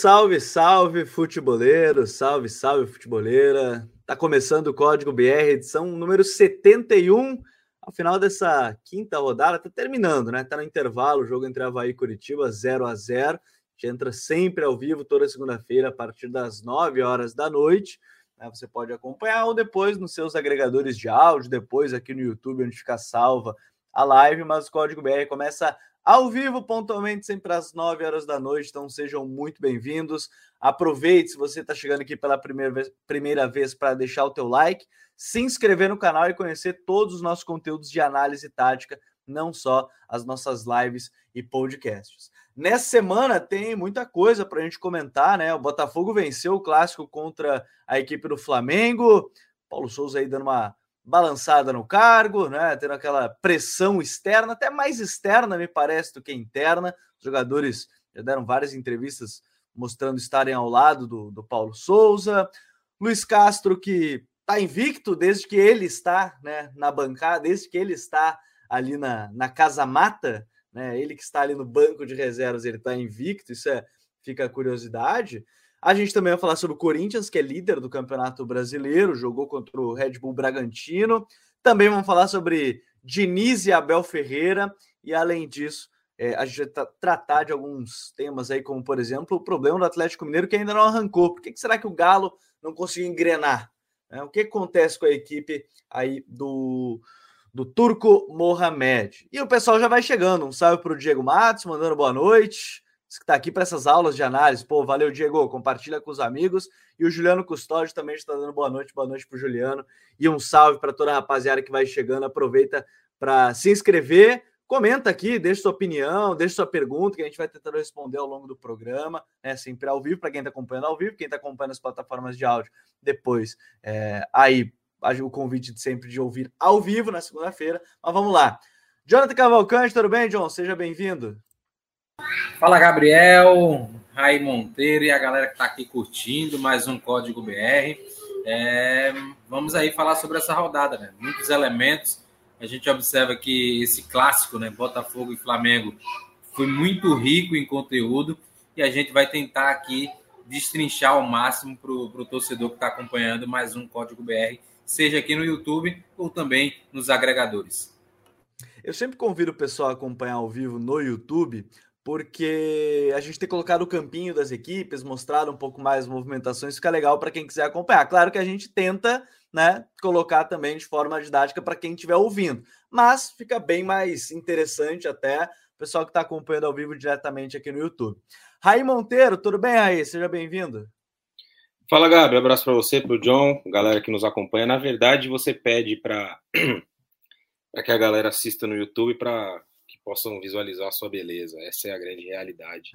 Salve, salve, futeboleiro, salve, salve, futeboleira. Tá começando o Código BR, edição número 71. Ao final dessa quinta rodada, tá terminando, né? Tá no intervalo, o jogo entre Havaí e Curitiba, 0 a 0 A gente entra sempre ao vivo, toda segunda-feira, a partir das 9 horas da noite. Né? Você pode acompanhar ou depois nos seus agregadores de áudio, depois aqui no YouTube, onde fica salva a live. Mas o Código BR começa ao vivo, pontualmente, sempre às 9 horas da noite. Então sejam muito bem-vindos. Aproveite se você está chegando aqui pela primeira vez, primeira vez para deixar o teu like, se inscrever no canal e conhecer todos os nossos conteúdos de análise tática, não só as nossas lives e podcasts. Nessa semana tem muita coisa para a gente comentar, né? O Botafogo venceu o clássico contra a equipe do Flamengo. Paulo Souza aí dando uma balançada no cargo, né? Tendo aquela pressão externa, até mais externa, me parece, do que interna. Os jogadores já deram várias entrevistas mostrando estarem ao lado do, do Paulo Souza. Luiz Castro, que está invicto desde que ele está né, na bancada, desde que ele está ali na, na casa mata, né? Ele que está ali no banco de reservas, ele está invicto, isso é, fica a curiosidade. A gente também vai falar sobre o Corinthians, que é líder do Campeonato Brasileiro, jogou contra o Red Bull Bragantino. Também vamos falar sobre Diniz e Abel Ferreira. E além disso, é, a gente vai tratar de alguns temas aí, como por exemplo o problema do Atlético Mineiro que ainda não arrancou. Por que, que será que o Galo não conseguiu engrenar? É, o que acontece com a equipe aí do, do Turco Mohamed? E o pessoal já vai chegando. Um salve para o Diego Matos, mandando boa noite que está aqui para essas aulas de análise. Pô, valeu, Diego. Compartilha com os amigos. E o Juliano Custódio também está dando boa noite. Boa noite para o Juliano. E um salve para toda a rapaziada que vai chegando. Aproveita para se inscrever. Comenta aqui, deixa sua opinião, deixa sua pergunta, que a gente vai tentando responder ao longo do programa, né? Sempre ao vivo, para quem está acompanhando ao vivo, quem está acompanhando as plataformas de áudio, depois é, aí o convite de sempre de ouvir ao vivo na segunda-feira. Mas vamos lá. Jonathan Cavalcante, tudo bem, John? Seja bem-vindo. Fala, Gabriel, Rai Monteiro e a galera que está aqui curtindo mais um Código BR. É, vamos aí falar sobre essa rodada, né? Muitos elementos. A gente observa que esse clássico, né? Botafogo e Flamengo, foi muito rico em conteúdo e a gente vai tentar aqui destrinchar ao máximo para o torcedor que está acompanhando mais um Código BR, seja aqui no YouTube ou também nos agregadores. Eu sempre convido o pessoal a acompanhar ao vivo no YouTube, porque a gente tem colocado o campinho das equipes, mostrado um pouco mais as movimentações, fica legal para quem quiser acompanhar. Claro que a gente tenta, né, colocar também de forma didática para quem estiver ouvindo, mas fica bem mais interessante até o pessoal que está acompanhando ao vivo diretamente aqui no YouTube. Raí Monteiro, tudo bem, Raí? Seja bem-vindo. Fala, Gabi. Abraço para você, para o John, galera que nos acompanha. Na verdade, você pede para que a galera assista no YouTube para possam visualizar a sua beleza. Essa é a grande realidade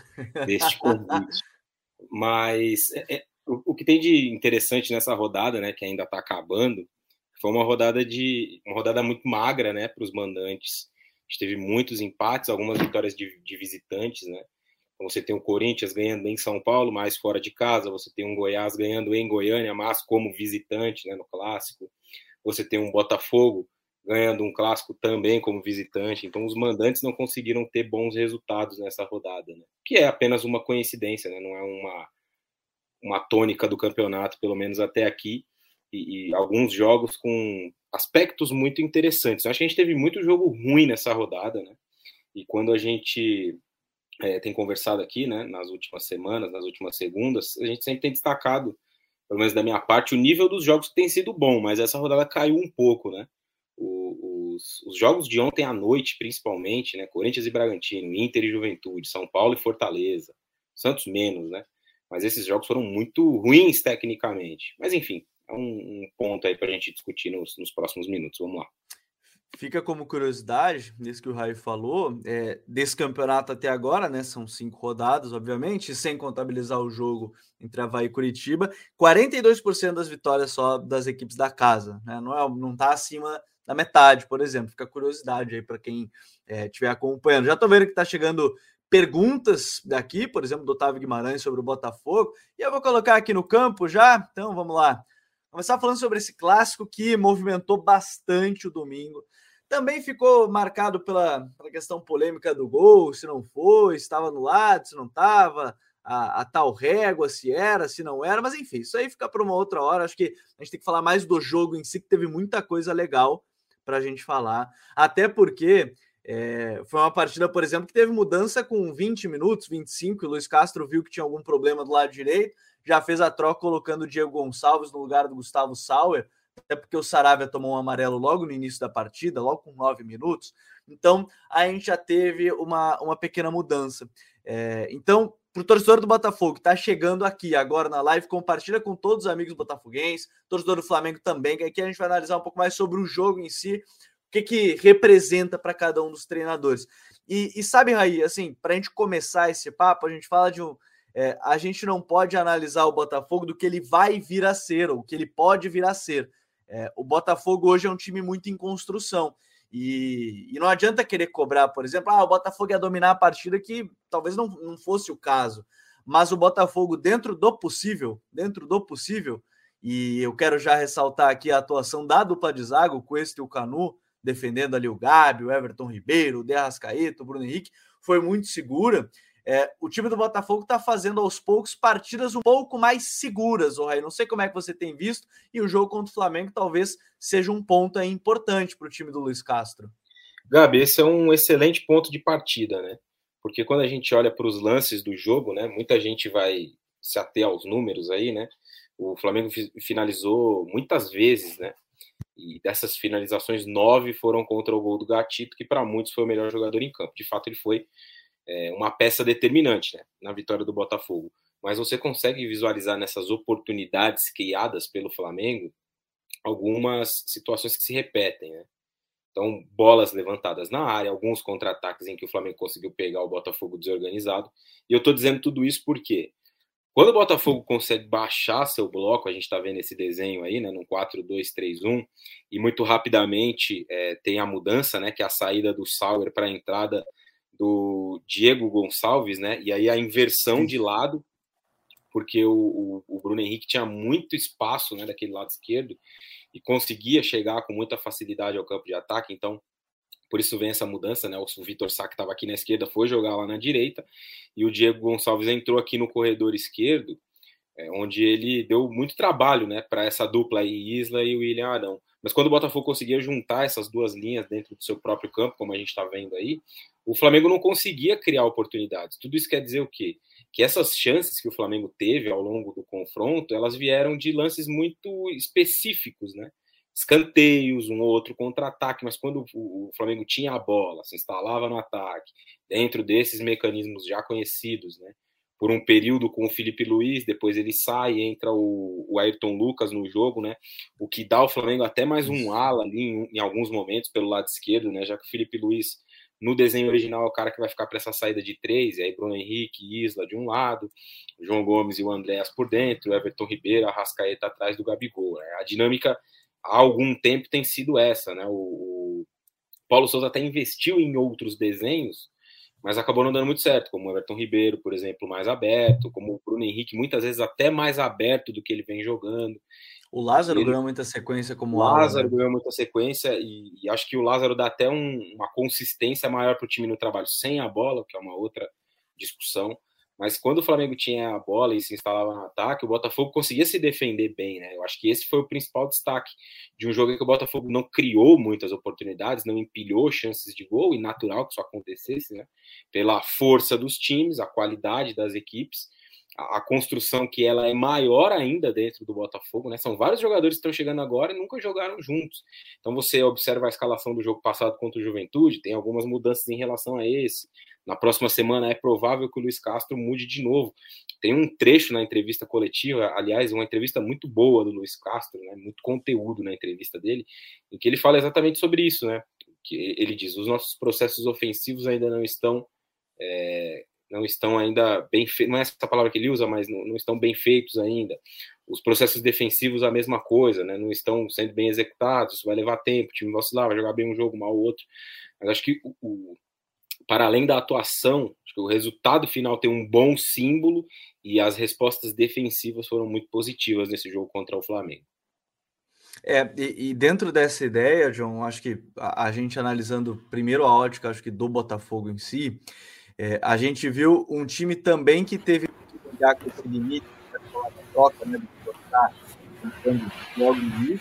deste convite. Mas é, é, o, o, que tem de interessante nessa rodada, né, que ainda está acabando, foi uma rodada de uma rodada muito magra, né, para os mandantes. A gente teve muitos empates, algumas vitórias de, de visitantes, né. Então você tem o Corinthians ganhando em São Paulo, mais fora de casa. Você tem um Goiás ganhando em Goiânia, mas como visitante, né, no clássico. Você tem um Botafogo ganhando um clássico também como visitante. Então, os mandantes não conseguiram ter bons resultados nessa rodada, né? que é apenas uma coincidência, né? não é uma, uma tônica do campeonato, pelo menos até aqui. E, e alguns jogos com aspectos muito interessantes. Eu acho que a gente teve muito jogo ruim nessa rodada, né? E quando a gente é, tem conversado aqui, né, nas últimas semanas, nas últimas segundas, a gente sempre tem destacado, pelo menos da minha parte, o nível dos jogos que tem sido bom, mas essa rodada caiu um pouco, né? Os, os, jogos de ontem à noite, principalmente, né? Corinthians e Bragantino, Inter e Juventude, São Paulo e Fortaleza, Santos menos, né? Mas esses jogos foram muito ruins tecnicamente. Mas enfim, é um, um ponto aí para a gente discutir nos, nos próximos minutos. Vamos lá. Fica como curiosidade, nisso que o Raio falou, é, desse campeonato até agora, né? São cinco rodadas, obviamente, sem contabilizar o jogo entre Havaí e Curitiba, 42% das vitórias só das equipes da casa, né? Não, é, não tá acima da metade, por exemplo. Fica curiosidade aí para quem estiver é, acompanhando. Já estou vendo que está chegando perguntas daqui, por exemplo, do Otávio Guimarães sobre o Botafogo, e eu vou colocar aqui no campo já. Então vamos lá. Começar falando sobre esse clássico que movimentou bastante o domingo. Também ficou marcado pela, pela questão polêmica do gol, se não foi, estava no lado, se não estava. a, a, tal régua, se era, se não era, mas enfim, isso aí fica para uma outra hora. Acho que a gente tem que falar mais do jogo em si, que teve muita coisa legal para a gente falar. Até porque é, foi uma partida, por exemplo, que teve mudança com 20 minutos, 25, e o Luiz Castro viu que tinha algum problema do lado direito, já fez a troca colocando o Diego Gonçalves no lugar do Gustavo Sauer, até porque o Saravia tomou um amarelo logo no início da partida, logo com 9 minutos. Então, a gente já teve uma, uma pequena mudança. É, então, para o torcedor do Botafogo que está chegando aqui agora na live, compartilha com todos os amigos botafoguenses, torcedor do Flamengo também, que aqui a gente vai analisar um pouco mais sobre o jogo em si, o que, que representa para cada um dos treinadores. E, e sabe, Raí, assim, para a gente começar esse papo, a gente fala de um. É, a gente não pode analisar o Botafogo do que ele vai vir a ser, ou o que ele pode vir a ser. É, o Botafogo hoje é um time muito em construção. E, e, não adianta querer cobrar, por exemplo, ah, o Botafogo ia dominar a partida, que talvez não, não fosse o caso. Mas o Botafogo, dentro do possível, dentro do possível, e eu quero já ressaltar aqui a atuação da dupla de zaga, o Cuesta e o Canu, defendendo ali o Gabi, o Everton Ribeiro, o De Arrascaeta, o Bruno Henrique, foi muito segura. É, o time do Botafogo está fazendo aos poucos partidas um pouco mais seguras, oh, Não sei como é que você tem visto, e o jogo contra o Flamengo talvez seja um ponto importante para o time do Luiz Castro. Gabi, esse é um excelente ponto de partida, né? Porque quando a gente olha para os lances do jogo, né? Muita gente vai se ater aos números aí, né? O Flamengo finalizou muitas vezes, né? E dessas finalizações, nove foram contra o gol do Gatito, que para muitos foi o melhor jogador em campo. De fato, ele foi é, uma peça determinante né, na vitória do Botafogo. Mas você consegue visualizar nessas oportunidades criadas pelo Flamengo algumas situações que se repetem, né? Então, bolas levantadas na área, alguns contra-ataques em que o Flamengo conseguiu pegar o Botafogo desorganizado. E eu estou dizendo tudo isso porque quando o Botafogo consegue baixar seu bloco, a gente está vendo esse desenho aí, né, no 4-2-3-1, e muito rapidamente é, tem a mudança, né, que é a saída do Sauer para a entrada do Diego Gonçalves, né? E aí a inversão de lado, porque o, o, Bruno Henrique tinha muito espaço né, daquele lado esquerdo e conseguia chegar com muita facilidade ao campo de ataque, então por isso vem essa mudança, né? O Vitor Sá, que estava aqui na esquerda, foi jogar lá na direita, e o Diego Gonçalves entrou aqui no corredor esquerdo, é, onde ele deu muito trabalho né, para essa dupla aí, Isla e o William Arão. Mas quando o Botafogo conseguia juntar essas duas linhas dentro do seu próprio campo, como a gente está vendo aí, o Flamengo não conseguia criar oportunidades. Tudo isso quer dizer o quê? Que essas chances que o Flamengo teve ao longo do confronto, elas vieram de lances muito específicos, né? Escanteios, um ou outro contra-ataque, mas quando o Flamengo tinha a bola, se instalava no ataque, dentro desses mecanismos já conhecidos, né? Por um período com o Felipe Luiz, depois ele sai, entra o, o Ayrton Lucas no jogo, né? O que dá ao Flamengo até mais um ala ali em, em alguns momentos pelo lado esquerdo, né? Já que o Felipe Luiz no desenho original, é o cara que vai ficar para essa saída de três, e aí Bruno Henrique, Isla de um lado, João Gomes e o Andréas por dentro, Everton Ribeiro, Arrascaeta atrás do Gabigol. Né? A dinâmica há algum tempo tem sido essa, né? O, o Paulo Souza até investiu em outros desenhos, mas acabou não dando muito certo, como o Everton Ribeiro, por exemplo, mais aberto, como o Bruno Henrique, muitas vezes até mais aberto do que ele vem jogando. O Lázaro ele... ganhou muita sequência como o Lázaro né? ganhou muita sequência e, e, acho que o Lázaro dá até um, uma consistência maior para o time no trabalho sem a bola, que é uma outra discussão. Mas quando o Flamengo tinha a bola e se instalava no ataque, o Botafogo conseguia se defender bem, né? Eu acho que esse foi o principal destaque de um jogo em que o Botafogo não criou muitas oportunidades, não empilhou chances de gol, e natural que isso acontecesse, né? Pela força dos times, a qualidade das equipes a, construção que ela é maior ainda dentro do Botafogo, né? São vários jogadores que estão chegando agora e nunca jogaram juntos. Então você observa a escalação do jogo passado contra o Juventude, tem algumas mudanças em relação a esse. Na próxima semana é provável que o Luiz Castro mude de novo. Tem um trecho na entrevista coletiva, aliás, uma entrevista muito boa do Luiz Castro, né? Muito conteúdo na entrevista dele, em que ele fala exatamente sobre isso, né? Que ele diz: os nossos processos ofensivos ainda não estão é, não estão ainda bem feitos, não é essa palavra que ele usa, mas não, não, estão bem feitos ainda. Os processos defensivos, a mesma coisa, né? não estão sendo bem executados, vai levar tempo, o time vai oscilar, vai jogar bem um jogo, mal outro. Mas acho que, o, o, para além da atuação, acho que o resultado final tem um bom símbolo e as respostas defensivas foram muito positivas nesse jogo contra o Flamengo. É, e, e, dentro dessa ideia, John, acho que a, a, gente analisando primeiro a ótica, acho que do Botafogo em si, é, a gente viu um time também que teve iniciar com esse limite, da troca, né, do que logo início,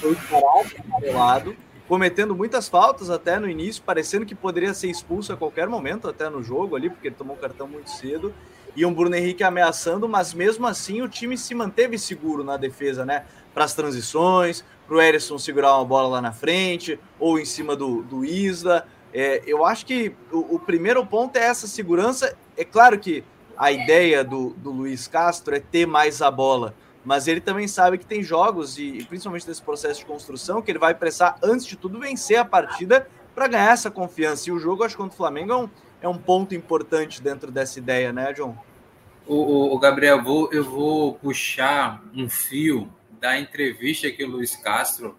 foi parado, amarelado, cometendo muitas faltas até no início, parecendo que poderia ser expulso a qualquer momento, até no jogo ali, porque ele tomou cartão muito cedo, e um Bruno Henrique ameaçando, mas mesmo assim o time se manteve seguro na defesa, né? Para as transições, para o Erisson segurar uma bola lá na frente, ou em cima do, do Isla. É, eu acho que o, o, primeiro ponto é essa segurança. É claro que a ideia do, do Luiz Castro é ter mais a bola, mas ele também sabe que tem jogos, e principalmente nesse processo de construção, que ele vai precisar, antes de tudo, vencer a partida para ganhar essa confiança. E o jogo, acho que contra o Flamengo é um, é um ponto importante dentro dessa ideia, né, John? O, o, Gabriel, vou, eu vou puxar um fio da entrevista que o Luiz Castro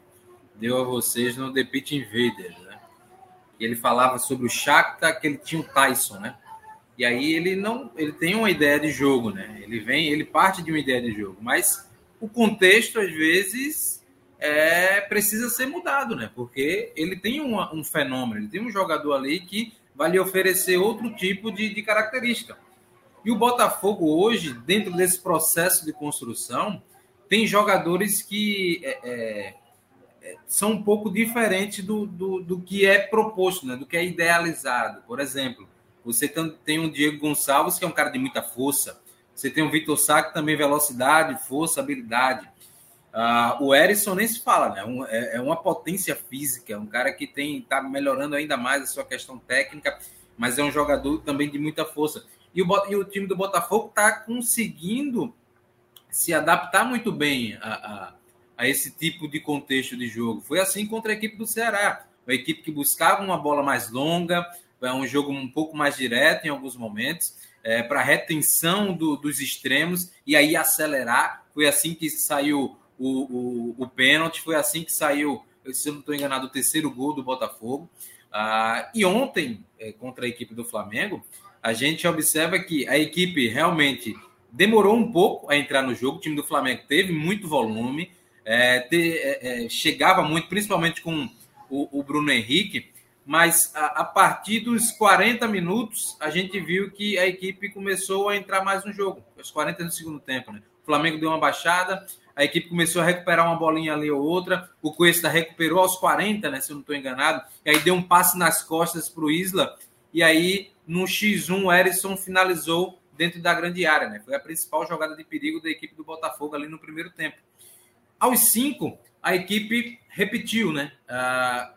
deu a vocês no The Pit Invaders, né? Ele falava sobre o Shakhtar, que ele tinha o Tyson, né? E aí ele não, ele tem uma ideia de jogo, né? Ele vem, ele parte de uma ideia de jogo, mas o contexto às vezes é precisa ser mudado, né? Porque ele tem uma, um fenômeno, ele tem um jogador ali que vai lhe oferecer outro tipo de, de característica. E o Botafogo hoje, dentro desse processo de construção, tem jogadores que é, é são um pouco diferentes do, do, do que é proposto, né? do que é idealizado. Por exemplo, você tem um Diego Gonçalves, que é um cara de muita força. Você tem o Vitor Sá, que também velocidade, força, habilidade. Uh, o Erisson nem se fala, né? Um, é, é, uma potência física, é um cara que tem está melhorando ainda mais a sua questão técnica, mas é um jogador também de muita força. E o, e o time do Botafogo está conseguindo se adaptar muito bem a, a, esse tipo de contexto de jogo. Foi assim contra a equipe do Ceará, uma equipe que buscava uma bola mais longa, é um jogo um pouco mais direto em alguns momentos, é, para retenção do, dos extremos e aí acelerar. Foi assim que saiu o, o, o pênalti, foi assim que saiu, se eu não estou enganado, o terceiro gol do Botafogo. Ah, e ontem, é, contra a equipe do Flamengo, a gente observa que a equipe realmente demorou um pouco a entrar no jogo. O time do Flamengo teve muito volume, é, é, é chegava muito, principalmente com o, o Bruno Henrique, mas a, a, partir dos 40 minutos a gente viu que a equipe começou a entrar mais no jogo, os 40 do segundo tempo, né? O Flamengo deu uma baixada, a equipe começou a recuperar uma bolinha ali ou outra, o Cuesta recuperou aos 40, né? Se eu não estou enganado, e aí deu um passe nas costas para o Isla, e aí no X1 o Erisson finalizou dentro da grande área, né? Foi a principal jogada de perigo da equipe do Botafogo ali no primeiro tempo. Aos 5, a equipe repetiu, né?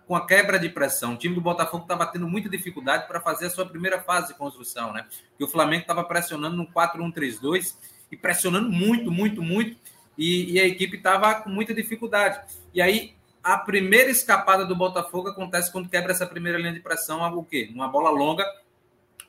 Com a quebra de pressão. O time do Botafogo estava tendo muita dificuldade para fazer a sua primeira fase de construção, né? Porque o Flamengo estava pressionando no 4-1-3-2 e pressionando muito, muito, muito. E, e a equipe estava com muita dificuldade. E aí, a primeira escapada do Botafogo acontece quando quebra essa primeira linha de pressão, o quê? Uma bola longa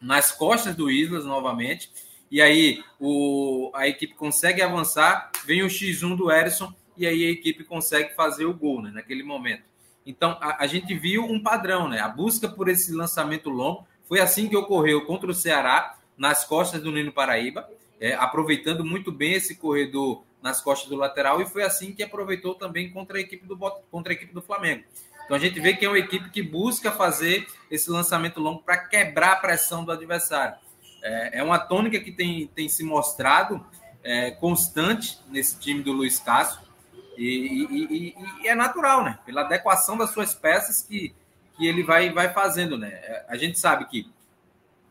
nas costas do Islas novamente. E aí o, a equipe consegue avançar, vem o X1 do Erisson e aí a equipe consegue fazer o gol né, naquele momento. Então, a, a, gente viu um padrão, né? A busca por esse lançamento longo foi assim que ocorreu contra o Ceará, nas costas do Nino Paraíba, é, aproveitando muito bem esse corredor nas costas do lateral, e foi assim que aproveitou também contra a equipe do, contra a equipe do Flamengo. Então a gente vê que é uma equipe que busca fazer esse lançamento longo para quebrar a pressão do adversário. É, é, uma tônica que tem, tem se mostrado é, constante nesse time do Luiz Castro. E, e, e, e, é natural, né? Pela adequação das suas peças que, que ele vai, vai fazendo, né? A gente sabe que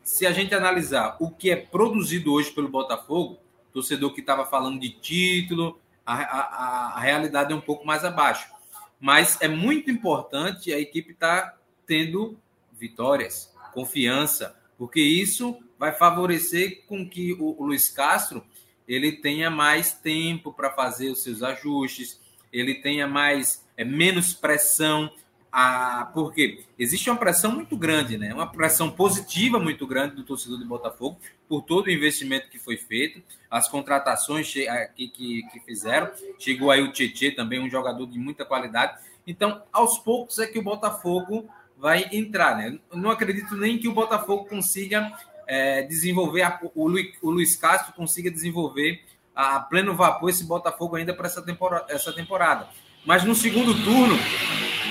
se a gente analisar o que é produzido hoje pelo Botafogo, torcedor que estava falando de título, a, a, a, realidade é um pouco mais abaixo. Mas é muito importante a equipe estar tá tendo vitórias, confiança, porque isso vai favorecer com que o, o Luiz Castro ele tenha mais tempo para fazer os seus ajustes, ele tenha mais é, menos pressão, a, porque existe uma pressão muito grande, né? Uma pressão positiva muito grande do torcedor do Botafogo por todo o investimento que foi feito, as contratações que, que, que fizeram. Chegou aí o Tietê também, um jogador de muita qualidade. Então, aos poucos é que o Botafogo vai entrar, né? Não acredito nem que o Botafogo consiga é, desenvolver, a, o, Luiz, o Luiz Castro consiga desenvolver a, a pleno vapor esse Botafogo ainda para essa temporada, essa temporada. Mas no segundo turno,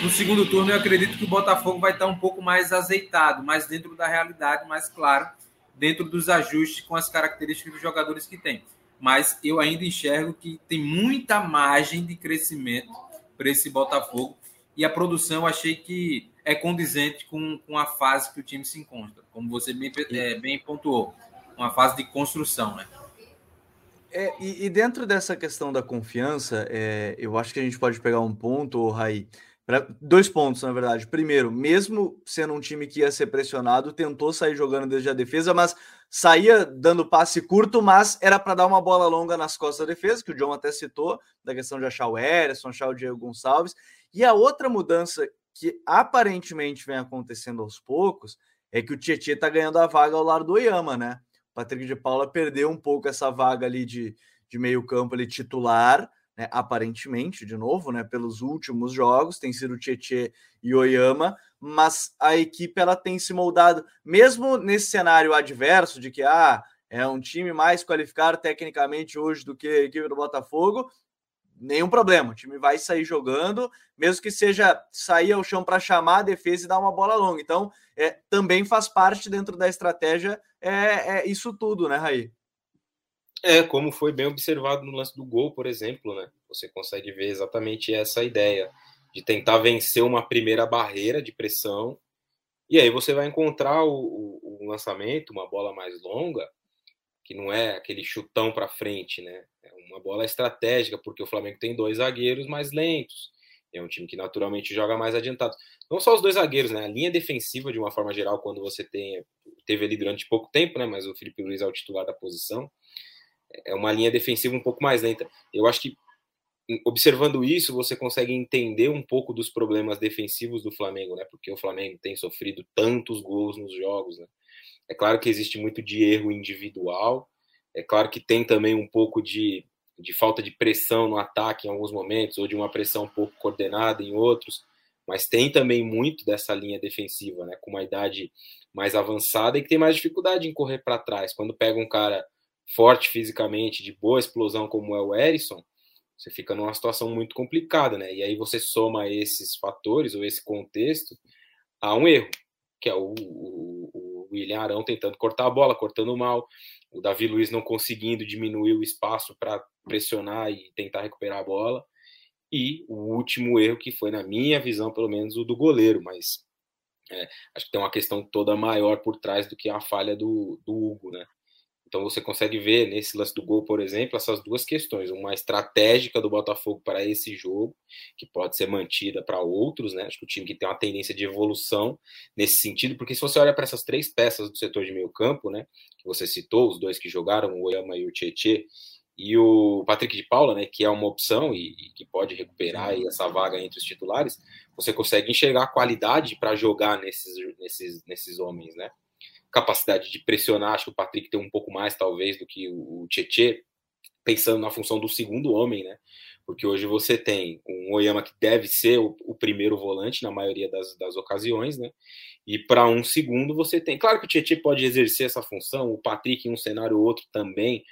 no segundo turno, eu acredito que o Botafogo vai estar um pouco mais azeitado, mais dentro da realidade, mais claro, dentro dos ajustes com as características dos jogadores que tem. Mas eu ainda enxergo que tem muita margem de crescimento para esse Botafogo. E a produção achei que é condizente com, com a fase que o time se encontra, como você bem, é, bem pontuou, uma fase de construção, né? É, e, e, dentro dessa questão da confiança, é, eu acho que a gente pode pegar um ponto, Raí, pra, dois pontos, na verdade. Primeiro, mesmo sendo um time que ia ser pressionado, tentou sair jogando desde a defesa, mas saía dando passe curto, mas era para dar uma bola longa nas costas da defesa, que o John até citou, da questão de achar o Erison, achar o Diego Gonçalves. E a outra mudança que aparentemente vem acontecendo aos poucos é que o Tietchan está ganhando a vaga ao lado do Oyama, né? Patrick de Paula perdeu um pouco essa vaga ali de, de meio campo ali titular, né, aparentemente, de novo, né, pelos últimos jogos, tem sido Tietê e Oyama, mas a equipe ela tem se moldado, mesmo nesse cenário adverso de que ah, é um time mais qualificado tecnicamente hoje do que a equipe do Botafogo, nenhum problema. O time vai sair jogando, mesmo que seja sair ao chão para chamar a defesa e dar uma bola longa. Então, é, também faz parte dentro da estratégia é, é isso tudo, né, Raí? É, como foi bem observado no lance do gol, por exemplo, né? Você consegue ver exatamente essa ideia de tentar vencer uma primeira barreira de pressão. E aí você vai encontrar o, o, o lançamento, uma bola mais longa, que não é aquele chutão para frente, né? É uma bola estratégica, porque o Flamengo tem dois zagueiros mais lentos. É um time que naturalmente joga mais adiantado. Não só os dois zagueiros, né? A linha defensiva, de uma forma geral, quando você tem. Teve ali durante pouco tempo, né? Mas o Felipe Luiz é o titular da posição. É uma linha defensiva um pouco mais lenta. Eu acho que, observando isso, você consegue entender um pouco dos problemas defensivos do Flamengo, né? Porque o Flamengo tem sofrido tantos gols nos jogos, né? É claro que existe muito de erro individual, é claro que tem também um pouco de, de falta de pressão no ataque em alguns momentos, ou de uma pressão pouco coordenada em outros, mas tem também muito dessa linha defensiva, né, com uma idade mais avançada e que tem mais dificuldade em correr para trás. Quando pega um cara forte fisicamente, de boa explosão como é o Erisson, você fica numa situação muito complicada, né? E aí você soma esses fatores ou esse contexto a um erro, que é o, o William Arão tentando cortar a bola, cortando mal, o Davi Luiz não conseguindo diminuir o espaço para pressionar e tentar recuperar a bola, e o último erro que foi, na minha visão, pelo menos, o do goleiro, mas é, acho que tem uma questão toda maior por trás do que a falha do, do Hugo, né? Então você consegue ver nesse lance do gol, por exemplo, essas duas questões, uma estratégica do Botafogo para esse jogo, que pode ser mantida para outros, né? Acho que o time que tem uma tendência de evolução nesse sentido, porque se você olha para essas três peças do setor de meio campo, né, que você citou, os dois que jogaram, o Oyama e o Tietê, e o Patrick de Paula, né, que é uma opção e, e que pode recuperar essa vaga entre os titulares, você consegue enxergar a qualidade para jogar nesses, nesses, nesses homens, né? Capacidade de pressionar. Acho que o Patrick tem um pouco mais, talvez, do que o Tietê, pensando na função do segundo homem, né? Porque hoje você tem um Oyama que deve ser o, o primeiro volante na maioria das, das ocasiões, né? E para um segundo você tem. Claro que o Tietê pode exercer essa função, o Patrick em um cenário ou outro também,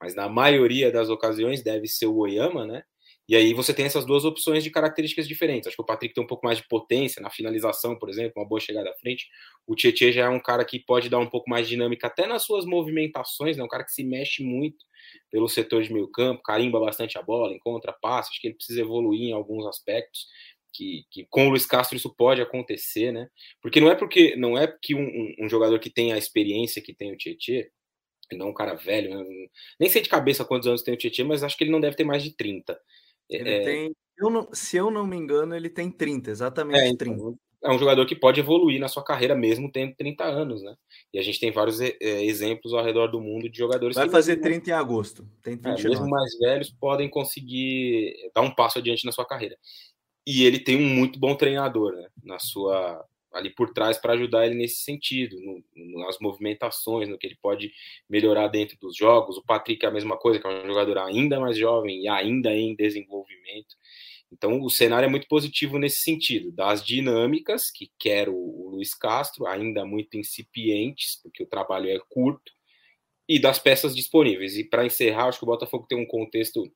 mas na maioria das ocasiões deve ser o Oyama, né? E aí você tem essas duas opções de características diferentes. Acho que o Patrick tem um pouco mais de potência na finalização, por exemplo, uma boa chegada à frente. O Tietchan já é um cara que pode dar um pouco mais de dinâmica até nas suas movimentações, né? Um cara que se mexe muito pelo setor de meio campo, carimba bastante a bola, encontra passos. Acho que ele precisa evoluir em alguns aspectos. Que, que, com o Luiz Castro isso pode acontecer, né? Porque não é porque não é que um, um, um jogador que tem a experiência que tem o Tietchan, não um cara velho, né? nem sei de cabeça quantos anos tem o Tietchan, mas acho que ele não deve ter mais de 30. Ele é... tem, eu não, se eu não me engano, ele tem 30, exatamente é, 30. Então, é um jogador que pode evoluir na sua carreira mesmo tendo 30 anos, né? E a gente tem vários é, exemplos ao redor do mundo de jogadores Vai fazer 30 em agosto. Tem 29. É, mesmo mais velhos podem conseguir dar um passo adiante na sua carreira. E ele tem um muito bom treinador, né? Na sua ali por trás para ajudar ele nesse sentido, no, nas movimentações, no que ele pode melhorar dentro dos jogos. O Patrick é a mesma coisa, que é um jogador ainda mais jovem e ainda em desenvolvimento. Então o cenário é muito positivo nesse sentido, das dinâmicas que quer o, o Luiz Castro, ainda muito incipientes, porque o trabalho é curto, e das peças disponíveis. E para encerrar, acho que o Botafogo tem um contexto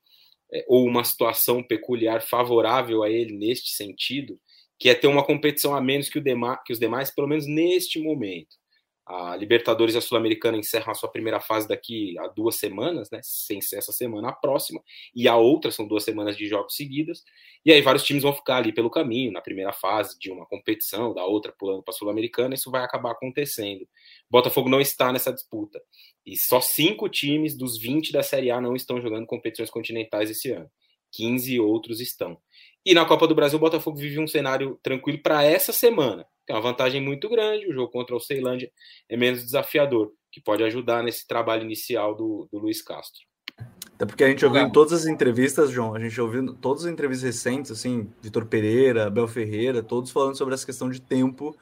é, ou uma situação peculiar favorável a ele neste sentido, que é ter uma competição a menos que, o que os demais, pelo menos neste momento. A Libertadores e a Sul-Americana encerram a sua primeira fase daqui a duas semanas, né? Sem ser essa semana a próxima, e a outra são duas semanas de jogos seguidas. E aí vários times vão ficar ali pelo caminho, na primeira fase de uma competição, da outra pulando para a Sul-Americana, isso vai acabar acontecendo. Botafogo não está nessa disputa. E só cinco times dos 20 da Série A não estão jogando competições continentais esse ano. 15 outros estão. E na Copa do Brasil, o Botafogo vive um cenário tranquilo para essa semana tem uma vantagem muito grande. O jogo contra o Ceilândia é menos desafiador, que pode ajudar nesse trabalho inicial do, do Luiz Castro. Até porque a gente ouviu em todas as entrevistas, João, a gente ouviu todas as entrevistas recentes, assim, Vitor Pereira, Bel Ferreira, todos falando sobre essa questão de tempo,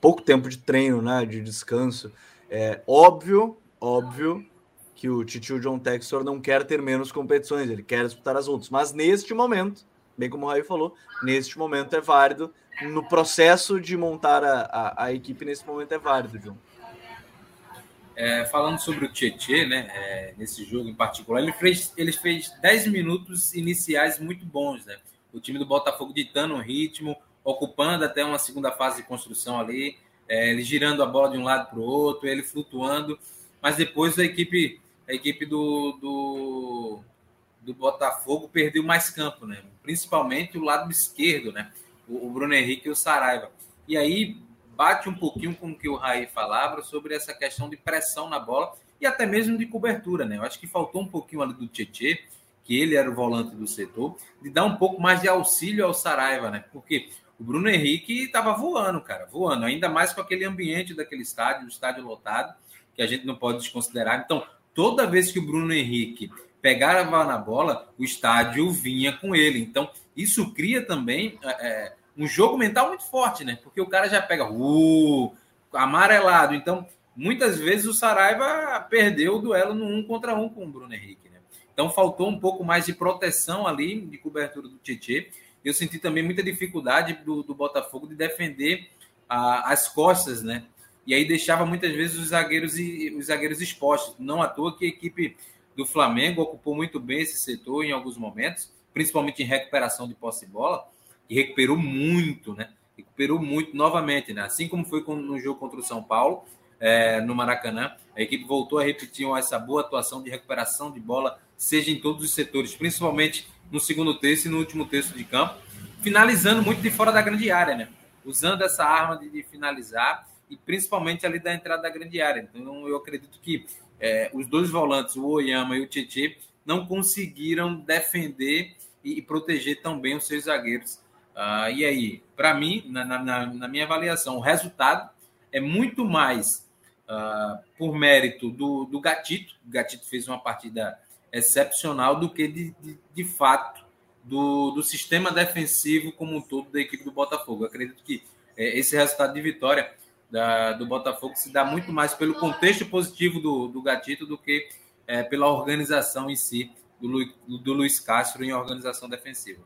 pouco tempo de treino, né, de descanso. É óbvio, óbvio que o Titio John Textor não quer ter menos competições, ele quer disputar as outras, mas neste momento, bem como o Raio falou, neste momento é válido no processo de montar a, a, a equipe nesse momento é válido, João. É, falando sobre o Tietê, né, é, nesse jogo em particular, ele fez, ele fez 10 minutos iniciais muito bons. Né? O time do Botafogo ditando o ritmo, ocupando até uma segunda fase de construção ali, é, ele girando a bola de um lado para o outro, ele flutuando, mas depois a equipe, a equipe do, do, do Botafogo perdeu mais campo, né? principalmente o lado esquerdo. Né? o, Bruno Henrique e o Saraiva. E aí bate um pouquinho com o que o Raí falava sobre essa questão de pressão na bola e até mesmo de cobertura, né? Eu acho que faltou um pouquinho ali do Tietê, que ele era o volante do setor, de dar um pouco mais de auxílio ao Saraiva, né? Porque o Bruno Henrique estava voando, cara, voando, ainda mais com aquele ambiente daquele estádio, o estádio lotado, que a gente não pode desconsiderar. Então, toda vez que o Bruno Henrique pegava na bola, o estádio vinha com ele. Então, isso cria também é, é, um jogo mental muito forte, né? Porque o cara já pega uh, amarelado. Então, muitas vezes o Saraiva perdeu o duelo no um contra um com o Bruno Henrique, né? Então, faltou um pouco mais de proteção ali, de cobertura do Tietê. Eu senti também muita dificuldade do, do Botafogo de defender a, as costas, né? E aí deixava muitas vezes os zagueiros os zagueiros expostos. Não à toa que a equipe do Flamengo ocupou muito bem esse setor em alguns momentos, principalmente em recuperação de posse de bola, e recuperou muito, né? Recuperou muito novamente, né? Assim como foi no jogo contra o São Paulo, é, no Maracanã, a equipe voltou a repetir essa boa atuação de recuperação de bola, seja em todos os setores, principalmente no segundo terço e no último terço de campo, finalizando muito de fora da grande área, né? Usando essa arma de, de finalizar e principalmente ali da entrada da grande área. Então, eu acredito que é, os dois volantes, o Oyama e o Tietchan, não conseguiram defender e, e, proteger tão bem os seus zagueiros. Ah, e aí, para mim, na, na, na, minha avaliação, o resultado é muito mais ah, por mérito do, do Gatito. O Gatito fez uma partida excepcional do que de, de, de fato do, do sistema defensivo como um todo da equipe do Botafogo. Eu acredito que é, esse resultado de vitória da, do Botafogo se dá muito mais pelo contexto positivo do, do Gatito do que é, pela organização em si do, Lu, do Luiz Castro em organização defensiva.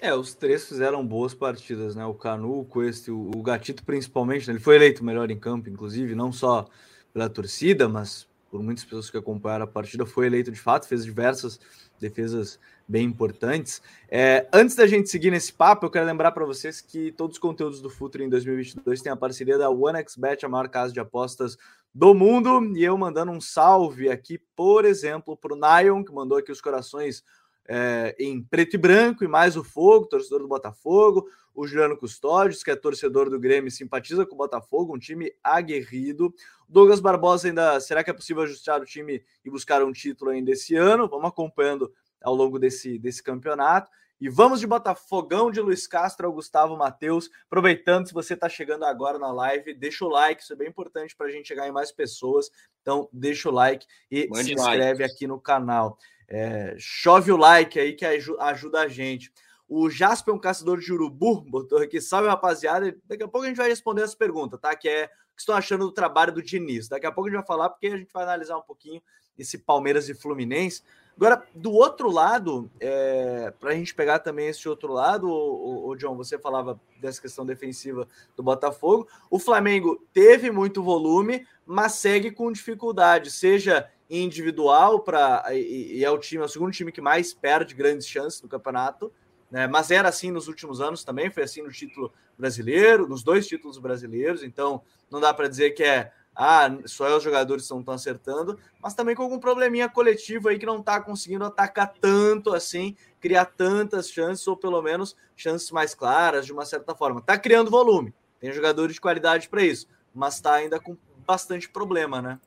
É, os três fizeram boas partidas, né? O Canu, o Cuesta, o, Gatito principalmente, né? ele foi eleito melhor em campo, inclusive, não só pela torcida, mas por muitas pessoas que acompanharam a partida, foi eleito de fato, fez diversas defesas bem importantes. É, antes da gente seguir nesse papo, eu quero lembrar para vocês que todos os conteúdos do Futuro em 2022 têm a parceria da OneXBet, a maior casa de apostas do mundo. E eu mandando um salve aqui, por exemplo, para o Nion, que mandou aqui os corações é, em preto e branco, e mais o Fogo, torcedor do Botafogo, o Juliano Custódios, que é torcedor do Grêmio, simpatiza com o Botafogo, um time aguerrido. Douglas Barbosa ainda, será que é possível ajustar o time e buscar um título ainda esse ano? Vamos acompanhando ao longo desse, desse campeonato. E vamos de Botafogão de Luiz Castro ao Gustavo Matheus. Aproveitando, se você está chegando agora na live, deixa o like, isso é bem importante para a gente chegar em mais pessoas. Então, deixa o like e Mande se inscreve like. aqui no canal. É, chove o like aí que ajuda a gente. O Jasper, um caçador de urubu, botou aqui, salve rapaziada. Daqui a pouco a gente vai responder essa pergunta, tá? Que é o que estão achando do trabalho do Diniz. Daqui a pouco a gente vai falar, porque a gente vai analisar um pouquinho esse Palmeiras e Fluminense. Agora, do outro lado, é, para a gente pegar também esse outro lado, o, o, John, você falava dessa questão defensiva do Botafogo. O Flamengo teve muito volume, mas segue com dificuldade, seja individual para e, e, é o time, é o segundo time que mais perde grandes chances no campeonato, né? Mas era assim nos últimos anos também, foi assim no título brasileiro, nos dois títulos brasileiros. Então, não dá para dizer que é ah, só os jogadores não estão acertando, mas também com algum probleminha coletivo aí que não está conseguindo atacar tanto assim, criar tantas chances, ou pelo menos chances mais claras, de uma certa forma. Está criando volume, tem jogadores de qualidade para isso, mas está ainda com bastante problema, né?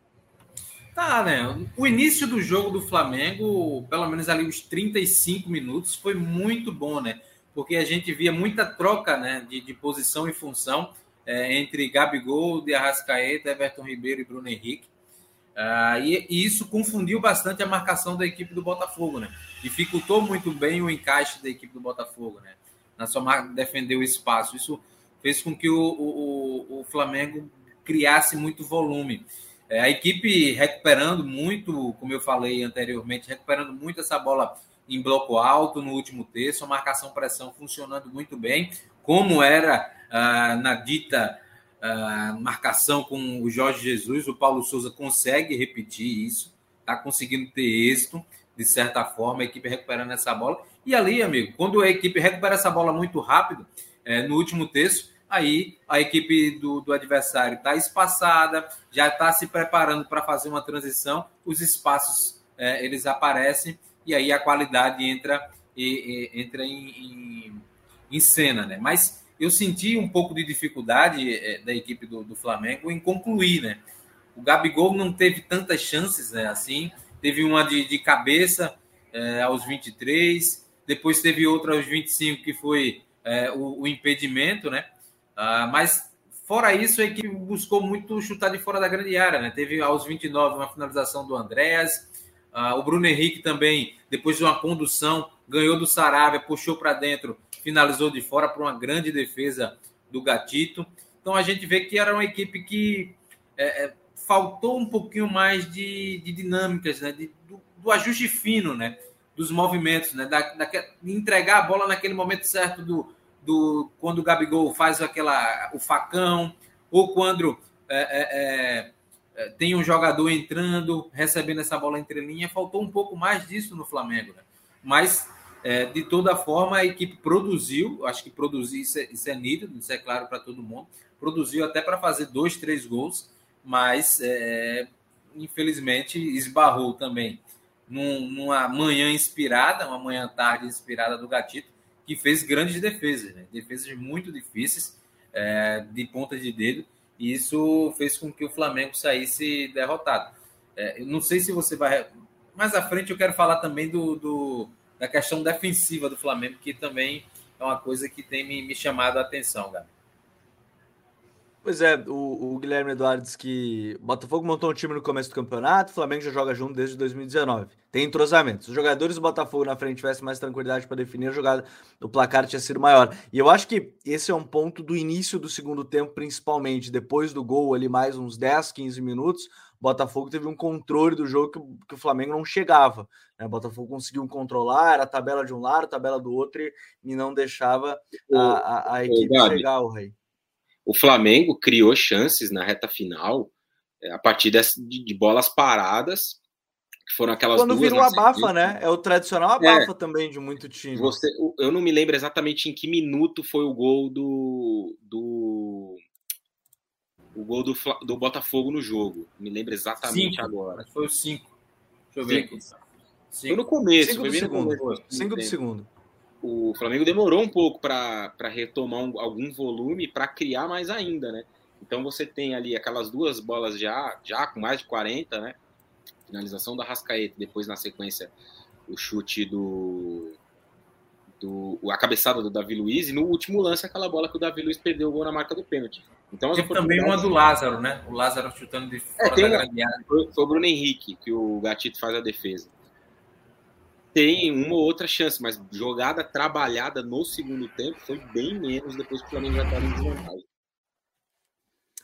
Tá, né? O início do jogo do Flamengo, pelo menos ali os 35 minutos, foi muito bom, né? Porque a gente via muita troca né, de, de posição e função é, entre Gabigol, de Arrascaeta, Everton Ribeiro e Bruno Henrique. Ah, e, e, isso confundiu bastante a marcação da equipe do Botafogo, né? Dificultou muito bem o encaixe da equipe do Botafogo, né? Na sua marca defender o espaço. Isso fez com que o, o, o Flamengo criasse muito volume. É, a equipe recuperando muito, como eu falei anteriormente, recuperando muito essa bola em bloco alto no último terço, a marcação-pressão funcionando muito bem, como era ah, na dita ah, marcação com o Jorge Jesus, o Paulo Souza consegue repetir isso, está conseguindo ter êxito, de certa forma, a equipe recuperando essa bola. E ali, amigo, quando a equipe recupera essa bola muito rápido, é, no último terço, aí a equipe do, do adversário está espaçada, já está se preparando para fazer uma transição, os espaços é, eles aparecem e aí a qualidade entra, e, e, entra em, em, em, cena, né? Mas eu senti um pouco de dificuldade é, da equipe do, do, Flamengo em concluir, né? O Gabigol não teve tantas chances, né? Assim, teve uma de, de cabeça é, aos 23, depois teve outra aos 25 que foi é, o, o impedimento, né? Uh, mas, fora isso, a equipe buscou muito chutar de fora da grande área. Né? Teve aos 29 uma finalização do Andréas. Uh, o Bruno Henrique também, depois de uma condução, ganhou do Saravia, puxou para dentro, finalizou de fora para uma grande defesa do Gatito. Então a gente vê que era uma equipe que é, é, faltou um pouquinho mais de, de dinâmicas, né? De, do, do, ajuste fino, né? Dos movimentos, né? Da, da, de entregar a bola naquele momento certo do, do quando o Gabigol faz aquela o facão, ou quando é, é, é, tem um jogador entrando, recebendo essa bola entre linha, faltou um pouco mais disso no Flamengo. Né? Mas, é, de toda forma, a equipe produziu, acho que produzir isso, é, isso é nítido, isso é claro para todo mundo, produziu até para fazer dois, três gols, mas é, infelizmente esbarrou também num, numa manhã inspirada, uma manhã tarde inspirada do Gatito, que fez grandes defesas, né? defesas muito difíceis, é, de ponta de dedo, e isso fez com que o Flamengo saísse derrotado. É, não sei se você vai. Mais à frente eu quero falar também do, do, da questão defensiva do Flamengo, que também é uma coisa que tem me, me chamado a atenção, Gabi. Pois é, o, o, Guilherme Eduardo diz que Botafogo montou um time no começo do campeonato, o Flamengo já joga junto desde 2019. Tem entrosamento. Se os jogadores do Botafogo na frente tivessem mais tranquilidade para definir a jogada, o placar tinha sido maior. E eu acho que esse é um ponto do início do segundo tempo, principalmente. Depois do gol, ali mais uns 10, 15 minutos, o Botafogo teve um controle do jogo que, que o Flamengo não chegava. Né? O Botafogo conseguiu controlar, era a tabela de um lado, a tabela do outro, e, não deixava a, a, a equipe chegar ao rei o Flamengo criou chances na reta final é, a partir dessa, de, de, bolas paradas, que foram aquelas Quando duas. Quando virou abafa, né? É o tradicional abafa é, também de muito time. Você, eu não me lembro exatamente em que minuto foi o gol do. do o gol do, do Botafogo no jogo. Me lembro exatamente cinco. agora. Foi o 5. Deixa eu ver aqui. Foi no começo. Cinco foi do segundo. 5 do segundo o Flamengo demorou um pouco para retomar um, algum volume para criar mais ainda, né? Então você tem ali aquelas duas bolas já, já com mais de 40, né? Finalização da Rascaeta, depois na sequência o chute do, do a cabeçada do Davi Luiz e no último lance aquela bola que o Davi Luiz perdeu o gol na marca do pênalti. Então tem também uma do Lázaro, né? O Lázaro chutando de é, fora é, da grande área. Foi, foi o Bruno Henrique que o Gatito faz a defesa tem uma ou outra chance, mas jogada trabalhada no segundo tempo foi bem menos depois que o Flamengo já estava em desvantagem.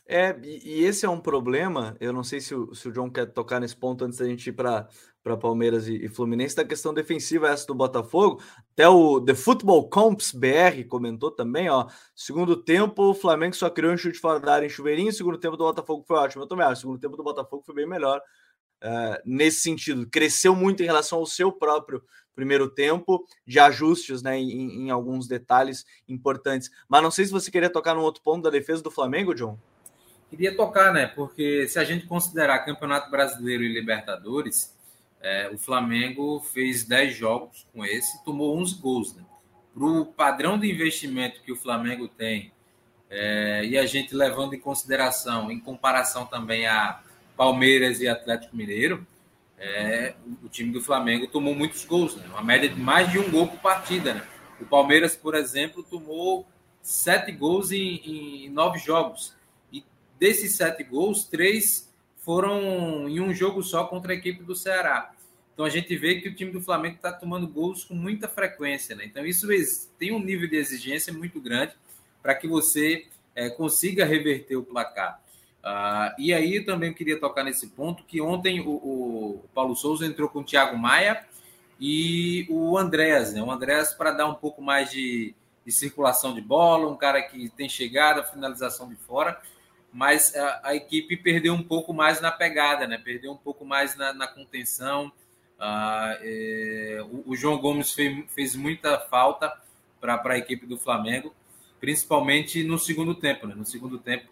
É, e esse é um problema. Eu não sei se o, se o John quer tocar nesse ponto antes da gente ir para Palmeiras e, e, Fluminense, da questão defensiva, essa do Botafogo. Até o The Football Comps BR comentou também, ó. Segundo tempo, o Flamengo só criou um chute fora da área em chuveirinho. Segundo tempo do Botafogo foi ótimo. Eu também acho. Segundo tempo do Botafogo foi bem melhor uh, nesse sentido. Cresceu muito em relação ao seu próprio primeiro tempo, de ajustes né, em, em, alguns detalhes importantes. Mas não sei se você queria tocar num outro ponto da defesa do Flamengo, John. Queria tocar, né? Porque se a gente considerar Campeonato Brasileiro e Libertadores, é, o Flamengo fez 10 jogos com esse, tomou 11 gols, né? Para o padrão de investimento que o Flamengo tem, é, e a gente levando em consideração, em comparação também a Palmeiras e Atlético Mineiro, é, o time do Flamengo tomou muitos gols, né? Uma média de mais de um gol por partida, né? O Palmeiras, por exemplo, tomou sete gols em, em nove jogos desses sete gols, três foram em um jogo só contra a equipe do Ceará. Então a gente vê que o time do Flamengo está tomando gols com muita frequência. Né? Então isso tem um nível de exigência muito grande para que você é, consiga reverter o placar. Uh, e aí também queria tocar nesse ponto que ontem o, o Paulo Souza entrou com o Thiago Maia e o Andréas, né? O Andréas para dar um pouco mais de, de circulação de bola, um cara que tem chegada, finalização de fora mas a, a, equipe perdeu um pouco mais na pegada, né? Perdeu um pouco mais na, na contenção. Ah, é, o, o, João Gomes fez, fez muita falta para a equipe do Flamengo, principalmente no segundo tempo, né? No segundo tempo,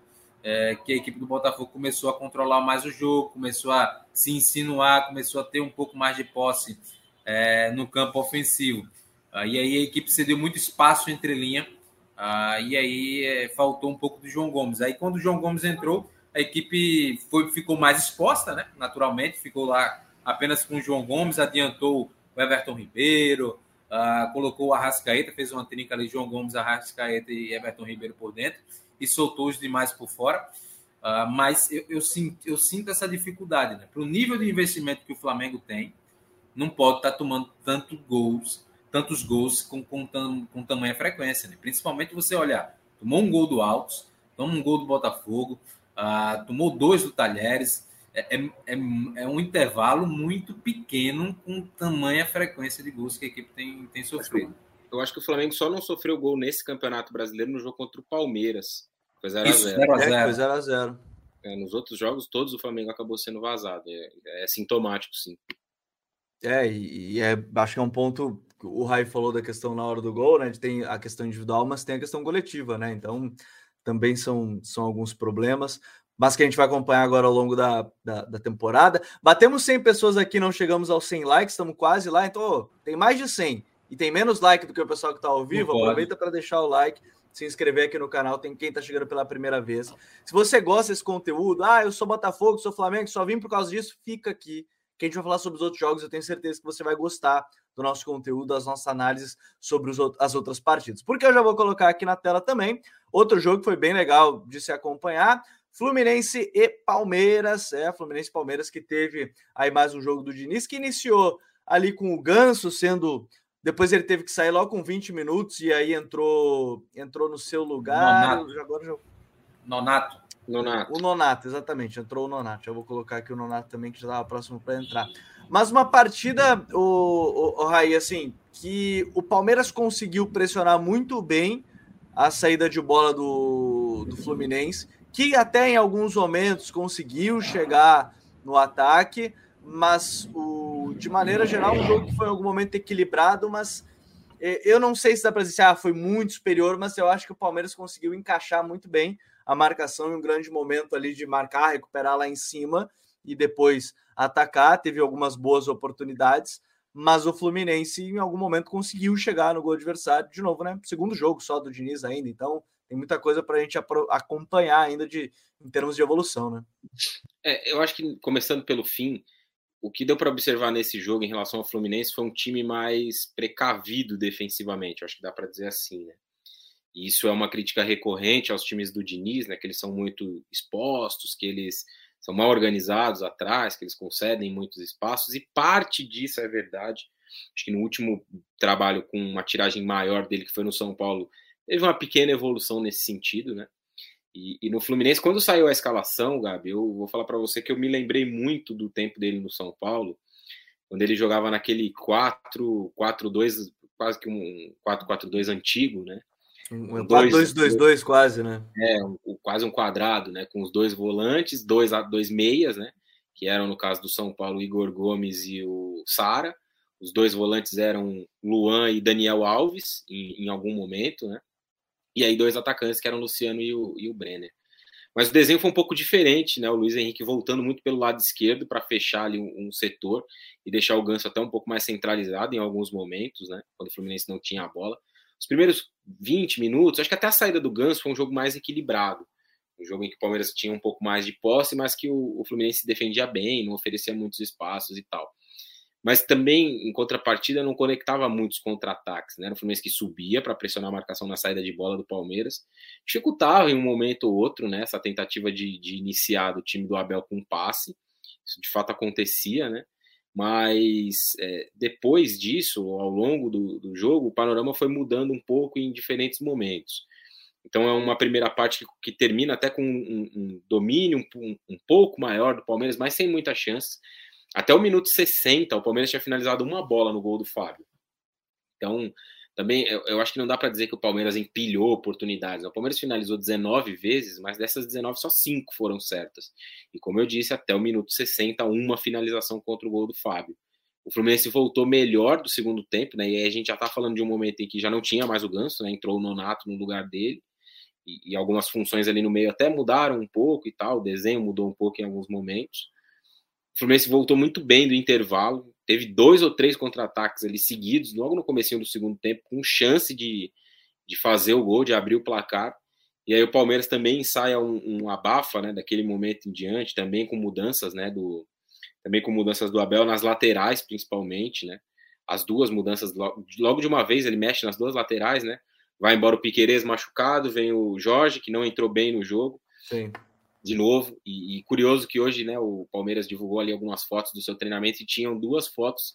é, que a equipe do Botafogo começou a controlar mais o jogo, começou a se insinuar, começou a ter um pouco mais de posse é, no campo ofensivo. Ah, e aí a equipe cedeu muito espaço entre linha ah, e aí é, faltou um pouco do João Gomes. Aí quando o João Gomes entrou, a equipe foi, ficou mais exposta, né? Naturalmente, ficou lá apenas com o João Gomes, adiantou o Everton Ribeiro, ah, colocou o Arrascaeta, fez uma trinca ali, João Gomes, Arrascaeta e Everton Ribeiro por dentro, e soltou os demais por fora. Ah, mas eu, eu, sinto, eu sinto essa dificuldade, né? Para o nível de investimento que o Flamengo tem, não pode estar tá tomando tanto gols tantos gols com, com, com tamanha frequência. Né? Principalmente você olhar, tomou um gol do Altos, tomou um gol do Botafogo, uh, tomou dois do Talheres. É, é, é, é, um intervalo muito pequeno com tamanha frequência de gols que a equipe tem, tem sofrido. Eu acho que o Flamengo só não sofreu gol nesse Campeonato Brasileiro no jogo contra o Palmeiras. Foi 0x0. É, é, nos outros jogos, todos o Flamengo acabou sendo vazado. É, é sintomático, sim. É, e, e é, acho que é um ponto o Rai falou da questão na hora do gol, né? Tem a questão individual, mas tem a questão coletiva, né? Então também são, são alguns problemas, mas que a gente vai acompanhar agora ao longo da, da, da temporada. Batemos 100 pessoas aqui, não chegamos aos 100 likes, estamos quase lá, então oh, tem mais de 100 e tem menos like do que o pessoal que está ao vivo. Aproveita para deixar o like, se inscrever aqui no canal. Tem quem está chegando pela primeira vez. Se você gosta desse conteúdo, ah, eu sou Botafogo, sou Flamengo, só vim por causa disso, fica aqui que a gente vai falar sobre os outros jogos. Eu tenho certeza que você vai gostar do nosso conteúdo, das nossas análises sobre os, as outras partidas. Porque eu já vou colocar aqui na tela também outro jogo que foi bem legal de se acompanhar. Fluminense e Palmeiras, é, Fluminense e Palmeiras que teve aí mais um jogo do Diniz, que iniciou ali com o Ganso sendo depois ele teve que sair logo com 20 minutos e aí entrou entrou no seu lugar. Nonato. Agora já... Nonato. Nonato. O Nonato, exatamente. Entrou o Nonato. Eu vou colocar aqui o Nonato também, que já estava próximo para entrar. Mas uma partida, o, o, o Raí, assim, que o Palmeiras conseguiu pressionar muito bem a saída de bola do, do Fluminense, que até em alguns momentos conseguiu chegar no ataque, mas o, de maneira geral, um jogo que foi em algum momento equilibrado, mas é, eu não sei se dá para dizer, ah, foi muito superior, mas eu acho que o Palmeiras conseguiu encaixar muito bem a marcação em um grande momento ali de marcar, recuperar lá em cima e depois atacar. Teve algumas boas oportunidades, mas o Fluminense em algum momento conseguiu chegar no gol adversário de novo, né? Segundo jogo só do Diniz ainda, então tem muita coisa para a gente acompanhar ainda de em termos de evolução, né? É, eu acho que começando pelo fim, o que deu para observar nesse jogo em relação ao Fluminense foi um time mais precavido defensivamente, acho que dá para dizer assim, né? E isso é uma crítica recorrente aos times do Diniz, né, que eles são muito expostos, que eles são mal organizados atrás, que eles concedem muitos espaços, e parte disso é verdade. Acho que no último trabalho com uma tiragem maior dele, que foi no São Paulo, teve uma pequena evolução nesse sentido, né? E, e no Fluminense, quando saiu a escalação, Gabi, eu vou falar para você que eu me lembrei muito do tempo dele no São Paulo, quando ele jogava naquele 4-4-2, quase que um 4-4-2 antigo, né? Um 4-2-2-2 quase, né? É, um, quase um quadrado, né? Com os dois volantes, dois, dois meias, né? Que eram, no caso do São Paulo, Igor Gomes e o Sara. Os dois volantes eram Luan e Daniel Alves, em, em, algum momento, né? E aí dois atacantes, que eram o Luciano e o, e o Brenner. Mas o desenho foi um pouco diferente, né? O Luiz Henrique voltando muito pelo lado esquerdo para fechar ali um, um, setor e deixar o Ganso até um pouco mais centralizado em alguns momentos, né? Quando o Fluminense não tinha a bola. Os primeiros 20 minutos, acho que até a saída do Ganso foi um jogo mais equilibrado. Um jogo em que o Palmeiras tinha um pouco mais de posse, mas que o, o Fluminense defendia bem, não oferecia muitos espaços e tal mas também, em contrapartida, não conectava muitos contra-ataques. Né? Era o Fluminense que subia para pressionar a marcação na saída de bola do Palmeiras, dificultava em um momento ou outro né, essa tentativa de, de iniciar do time do Abel com um passe. Isso de fato acontecia, né? mas é, depois disso, ao longo do, do, jogo, o panorama foi mudando um pouco em diferentes momentos. Então é uma primeira parte que, que termina até com um, um domínio um, um, pouco maior do Palmeiras, mas sem muitas chances. Até o minuto 60, o Palmeiras tinha finalizado uma bola no gol do Fábio. Então, também eu, eu acho que não dá para dizer que o Palmeiras empilhou oportunidades. O Palmeiras finalizou 19 vezes, mas dessas 19 só 5 foram certas. E como eu disse, até o minuto 60, uma finalização contra o gol do Fábio. O Fluminense voltou melhor do segundo tempo, né? E aí a gente já tá falando de um momento em que já não tinha mais o Ganso, né? Entrou o Nonato no lugar dele. E, e algumas funções ali no meio até mudaram um pouco e tal. O desenho mudou um pouco em alguns momentos. O Fluminense voltou muito bem do intervalo, teve dois ou três contra-ataques ali seguidos, logo no começo do segundo tempo, com chance de, de fazer o gol, de abrir o placar. E aí o Palmeiras também ensaia um, um abafa, né, daquele momento em diante, também com mudanças, né, do também com mudanças do Abel nas laterais, principalmente, né? As duas mudanças logo de uma vez ele mexe nas duas laterais, né? Vai embora o Piquerez machucado, vem o Jorge que não entrou bem no jogo. Sim de novo. E, e, curioso que hoje, né, o Palmeiras divulgou ali algumas fotos do seu treinamento e tinham duas fotos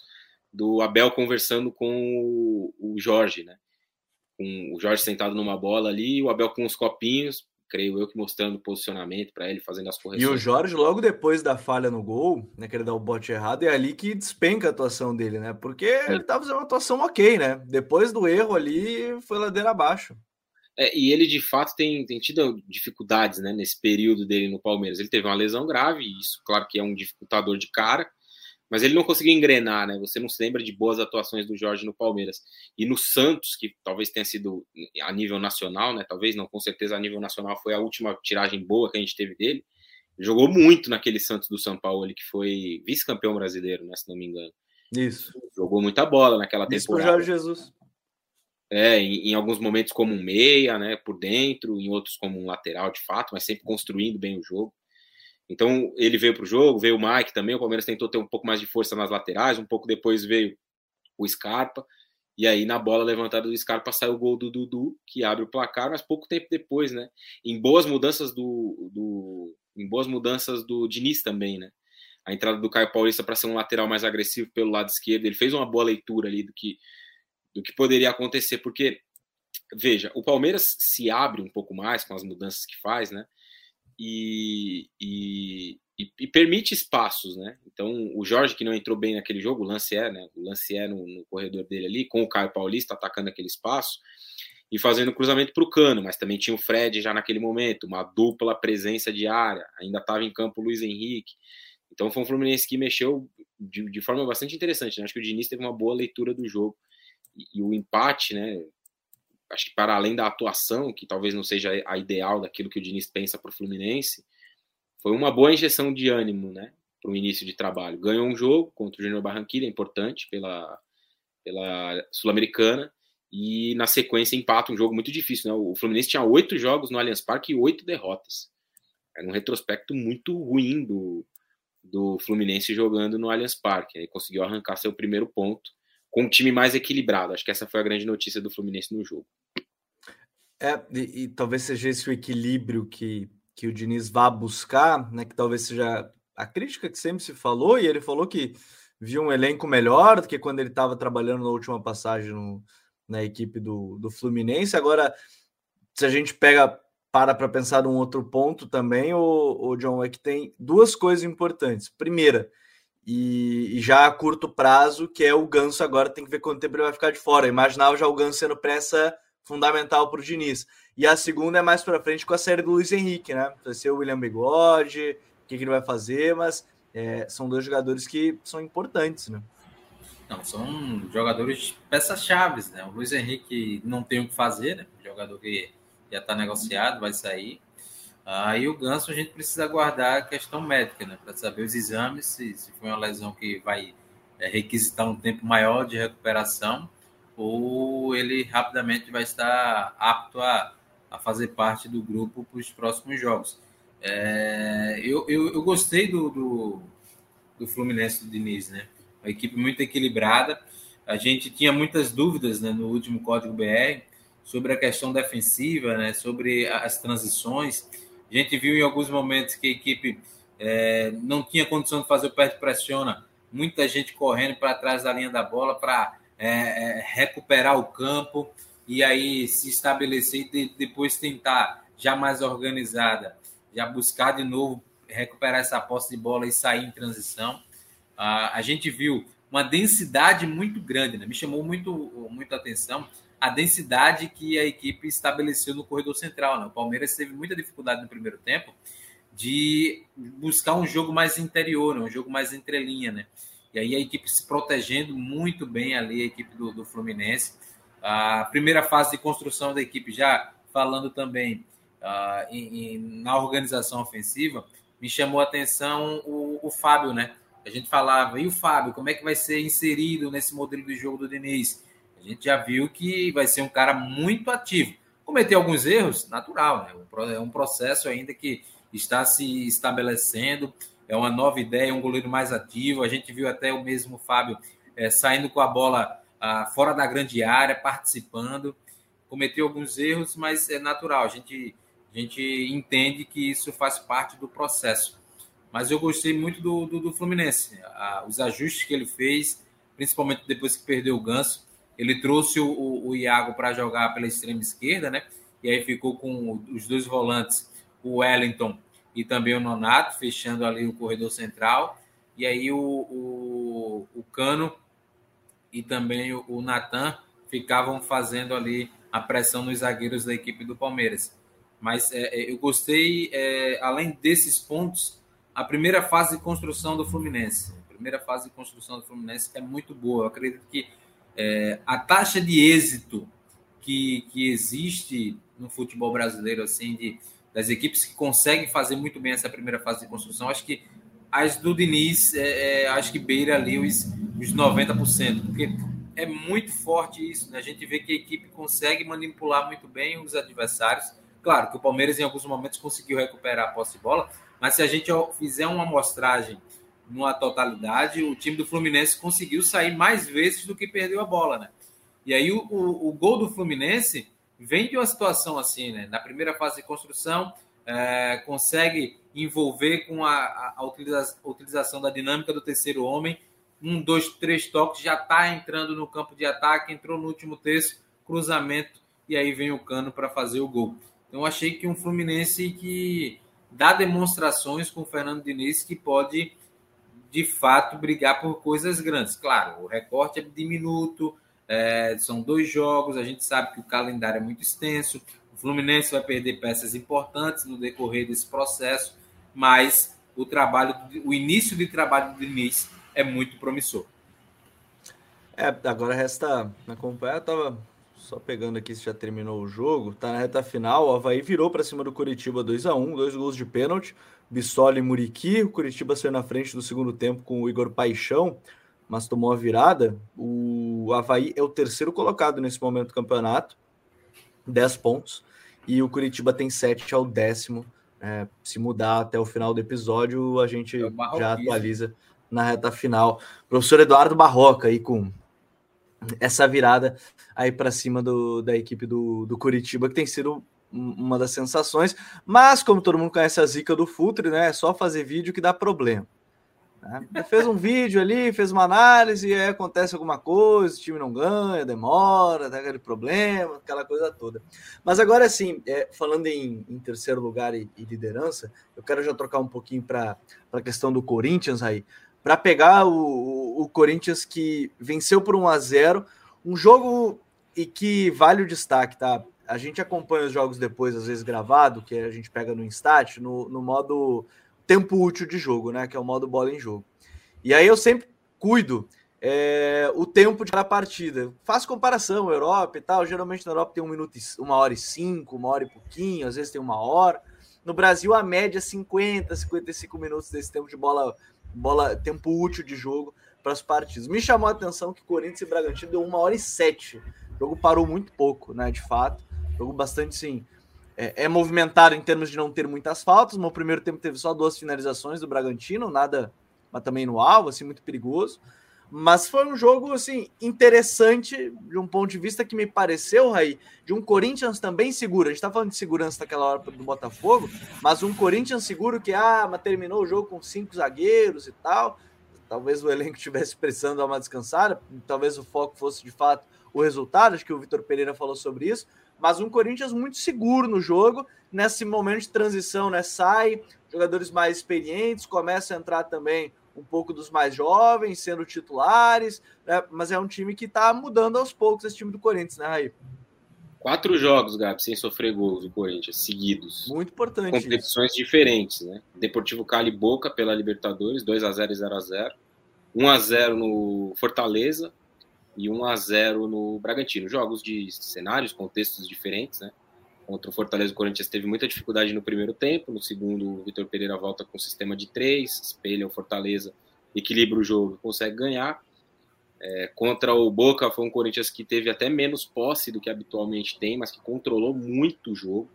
do Abel conversando com o, o Jorge, né? Com o Jorge sentado numa bola ali, o Abel com os copinhos, creio eu que mostrando posicionamento para ele, fazendo as correções. E o Jorge, logo depois da falha no gol, né, que ele dá o bote errado, é ali que despenca a atuação dele, né? Porque é. ele estava fazendo uma atuação ok, né? Depois do erro ali, foi ladeira abaixo. É, e ele de fato tem, tem tido dificuldades né, nesse período dele no Palmeiras. Ele teve uma lesão grave, e isso, claro, que é um dificultador de cara, mas ele não conseguiu engrenar, né? Você não se lembra de boas atuações do Jorge no Palmeiras. E no Santos, que talvez tenha sido a nível nacional, né? Talvez não, com certeza a nível nacional foi a última tiragem boa que a gente teve dele. Jogou muito naquele Santos do São Paulo, ele que foi vice-campeão brasileiro, né? Se não me engano. Isso. Jogou muita bola naquela Isso temporada. Isso Jorge Jesus. É, em, em, alguns momentos como um meia, né, por dentro, em outros como um lateral de fato, mas sempre construindo bem o jogo. Então ele veio para o jogo, veio o Mike também. O Palmeiras tentou ter um pouco mais de força nas laterais, um pouco depois veio o Scarpa. E aí, na bola levantada do Scarpa, saiu o gol do Dudu, que abre o placar, mas pouco tempo depois, né? Em boas mudanças do. do em boas mudanças do Diniz também, né? A entrada do Caio Paulista para ser um lateral mais agressivo pelo lado esquerdo. Ele fez uma boa leitura ali do que do que poderia acontecer, porque, veja, o Palmeiras se abre um pouco mais com as mudanças que faz, né? E, e, e, permite espaços, né? Então, o Jorge, que não entrou bem naquele jogo, o lance é, né? O lance é no, no corredor dele ali, com o Caio Paulista atacando aquele espaço e fazendo cruzamento para o cano, mas também tinha o Fred já naquele momento, uma dupla presença de área, ainda estava em campo o Luiz Henrique. Então foi um Fluminense que mexeu de, de forma bastante interessante. Né? Acho que o Diniz teve uma boa leitura do jogo e, o empate, né? Acho que para além da atuação, que talvez não seja a ideal daquilo que o Diniz pensa para o Fluminense, foi uma boa injeção de ânimo, né? Para o início de trabalho. Ganhou um jogo contra o Júnior Barranquilla, importante pela, pela Sul-Americana, e na sequência empata um jogo muito difícil, né? O Fluminense tinha oito jogos no Allianz Parque e oito derrotas. Era um retrospecto muito ruim do, do Fluminense jogando no Allianz Parque. Aí conseguiu arrancar seu primeiro ponto com um time mais equilibrado. Acho que essa foi a grande notícia do Fluminense no jogo. É, e, e talvez seja esse o equilíbrio que, que o Diniz vá buscar, né? Que talvez seja a crítica que sempre se falou, e ele falou que viu um elenco melhor do que quando ele estava trabalhando na última passagem no, na equipe do, do Fluminense. Agora, se a gente pega para para pensar num outro ponto também, o, o John, é que tem duas coisas importantes. Primeira, e, e, já a curto prazo, que é o Ganso agora tem que ver quanto tempo ele vai ficar de fora. Imaginava já o Ganso sendo peça fundamental para o Diniz. E a segunda é mais para frente com a série do Luiz Henrique, né? Vai ser o William Bigode, o que, que ele vai fazer, mas é, são dois jogadores que são importantes, né? Não, são jogadores peças-chave, né? O Luiz Henrique não tem o que fazer, né? O jogador que já está negociado, vai sair. Aí o Ganso a gente precisa aguardar a questão médica, né? Para saber os exames, se, se foi uma lesão que vai é, requisitar um tempo maior de recuperação ou ele rapidamente vai estar apto a, a fazer parte do grupo para os próximos jogos. É, eu, eu, eu, gostei do, do, do, Fluminense do Diniz, né? Uma equipe muito equilibrada. A gente tinha muitas dúvidas né, no último Código BR sobre a questão defensiva, né, sobre as transições. A gente viu em alguns momentos que a equipe é, não tinha condição de fazer o de pressiona, muita gente correndo para trás da linha da bola para é, é, recuperar o campo e aí se estabelecer e depois tentar, já mais organizada, já buscar de novo recuperar essa posse de bola e sair em transição. Ah, a gente viu uma densidade muito grande, né? me chamou muito, muito atenção a densidade que a equipe estabeleceu no corredor central. Né? O Palmeiras teve muita dificuldade no primeiro tempo de buscar um jogo mais interior, né? um jogo mais entrelinha, né? E aí a equipe se protegendo muito bem ali, a equipe do, do Fluminense. A primeira fase de construção da equipe, já falando também uh, em, em, na organização ofensiva, me chamou a atenção o, o, Fábio, né? A gente falava, e o Fábio, como é que vai ser inserido nesse modelo de jogo do Diniz? A gente já viu que vai ser um cara muito ativo. Cometeu alguns erros, natural, né? É um processo ainda que está se estabelecendo é uma nova ideia, um goleiro mais ativo. A gente viu até o mesmo Fábio é, saindo com a bola ah, fora da grande área, participando. Cometeu alguns erros, mas é natural. A gente, a gente entende que isso faz parte do processo. Mas eu gostei muito do, do, do Fluminense. Ah, os ajustes que ele fez, principalmente depois que perdeu o Ganso. Ele trouxe o, o, Iago para jogar pela extrema esquerda, né? E aí ficou com os dois volantes, o Wellington e também o Nonato, fechando ali o corredor central. E aí o, o, o Cano e também o, o Natan ficavam fazendo ali a pressão nos zagueiros da equipe do Palmeiras. Mas é, é, eu gostei, é, além desses pontos, a primeira fase de construção do Fluminense. A primeira fase de construção do Fluminense é muito boa. Eu acredito que é, a taxa de êxito que, que existe no futebol brasileiro, assim, de das equipes que conseguem fazer muito bem essa primeira fase de construção, acho que as do Diniz, é, é, acho que beira ali os, os 90%, porque é muito forte isso, né? A gente vê que a equipe consegue manipular muito bem os adversários. Claro que o Palmeiras, em alguns momentos, conseguiu recuperar a posse de bola, mas se a gente fizer uma amostragem numa totalidade, o time do Fluminense conseguiu sair mais vezes do que perdeu a bola, né? E aí o, o, o gol do Fluminense vem de uma situação assim, né? Na primeira fase de construção, é, consegue envolver com a, a, a, utilização da dinâmica do terceiro homem. Um, dois, três toques, já está entrando no campo de ataque, entrou no último terço, cruzamento, e aí vem o cano para fazer o gol. Então, achei que um Fluminense que dá demonstrações com o Fernando Diniz que pode, de fato, brigar por coisas grandes. Claro, o recorte é diminuto, é, são dois jogos, a gente sabe que o calendário é muito extenso. O Fluminense vai perder peças importantes no decorrer desse processo, mas o trabalho, o início de trabalho do Diniz é muito promissor. É, agora resta acompanhar. Eu tava só pegando aqui se já terminou o jogo. Tá na reta final. O Havaí virou para cima do Curitiba 2 a 1 dois gols de pênalti. Bissoli e Muriqui. O Curitiba saiu na frente do segundo tempo com o Igor Paixão mas tomou a virada. O Havaí é o terceiro colocado nesse momento do campeonato, 10 pontos, e o Curitiba tem 7 ao décimo. É, se mudar até o final do episódio, a gente é já atualiza na reta final. Professor Eduardo Barroca aí com essa virada aí para cima do, da equipe do, do Curitiba, que tem sido uma das sensações, mas como todo mundo conhece a zica do Futre, né? É só fazer vídeo que dá problema. Né? Fez um vídeo ali, fez uma análise, aí acontece alguma coisa, o time não ganha, demora, tem aquele problema, aquela coisa toda. Mas agora, assim, é, falando em, em, terceiro lugar e, e, liderança, eu quero já trocar um pouquinho para a questão do Corinthians aí, para pegar o, o, o, Corinthians que venceu por 1 a 0 um jogo e que vale o destaque, tá? A gente acompanha os jogos depois, às vezes gravado, que a gente pega no Instat, no, no modo tempo útil de jogo, né? Que é o modo bola em jogo. E aí eu sempre cuido é, o tempo de cada partida. Faço comparação, Europa e tal. Geralmente na Europa tem um minuto, uma hora e cinco, uma hora e pouquinho, às vezes tem uma hora. No Brasil, a média 50, 55 minutos desse tempo de bola, bola tempo útil de jogo para os partidos. Me chamou a atenção que Corinthians e Bragantino deu uma hora e sete. O jogo parou muito pouco, né? De fato. Jogo bastante, sim. É, é movimentado em termos de não ter muitas faltas. No primeiro tempo teve só duas finalizações do Bragantino, nada, mas também no alvo, assim, muito perigoso. Mas foi um jogo assim interessante de um ponto de vista que me pareceu, Raí, de um Corinthians também seguro. A gente tá falando de segurança naquela hora do Botafogo, mas um Corinthians seguro que ah, mas terminou o jogo com cinco zagueiros e tal. Talvez o elenco estivesse precisando dar uma descansada, talvez o foco fosse de fato o resultado, acho que o Vitor Pereira falou sobre isso, mas um Corinthians muito seguro no jogo, nesse momento de transição, né? Sai, jogadores mais experientes, começa a entrar também um pouco dos mais jovens, sendo titulares, né? mas é um time que está mudando aos poucos esse time do Corinthians, né, Raí? Quatro jogos, Gabi, sem sofrer gols do Corinthians, seguidos. Muito importante. Competições isso. diferentes, né? Deportivo Cali Boca pela Libertadores, 2 a 0 e 0 a 0 1 a 0 no Fortaleza e 1 a 0 no Bragantino. Jogos de cenários, contextos diferentes, né? Contra o Fortaleza, o Corinthians teve muita dificuldade no primeiro tempo. No segundo, o Vitor Pereira volta com o sistema de três, espelha o Fortaleza, equilibra o jogo, consegue ganhar. É, contra o Boca, foi um Corinthians que teve até menos posse do que habitualmente tem, mas que controlou muito o jogo.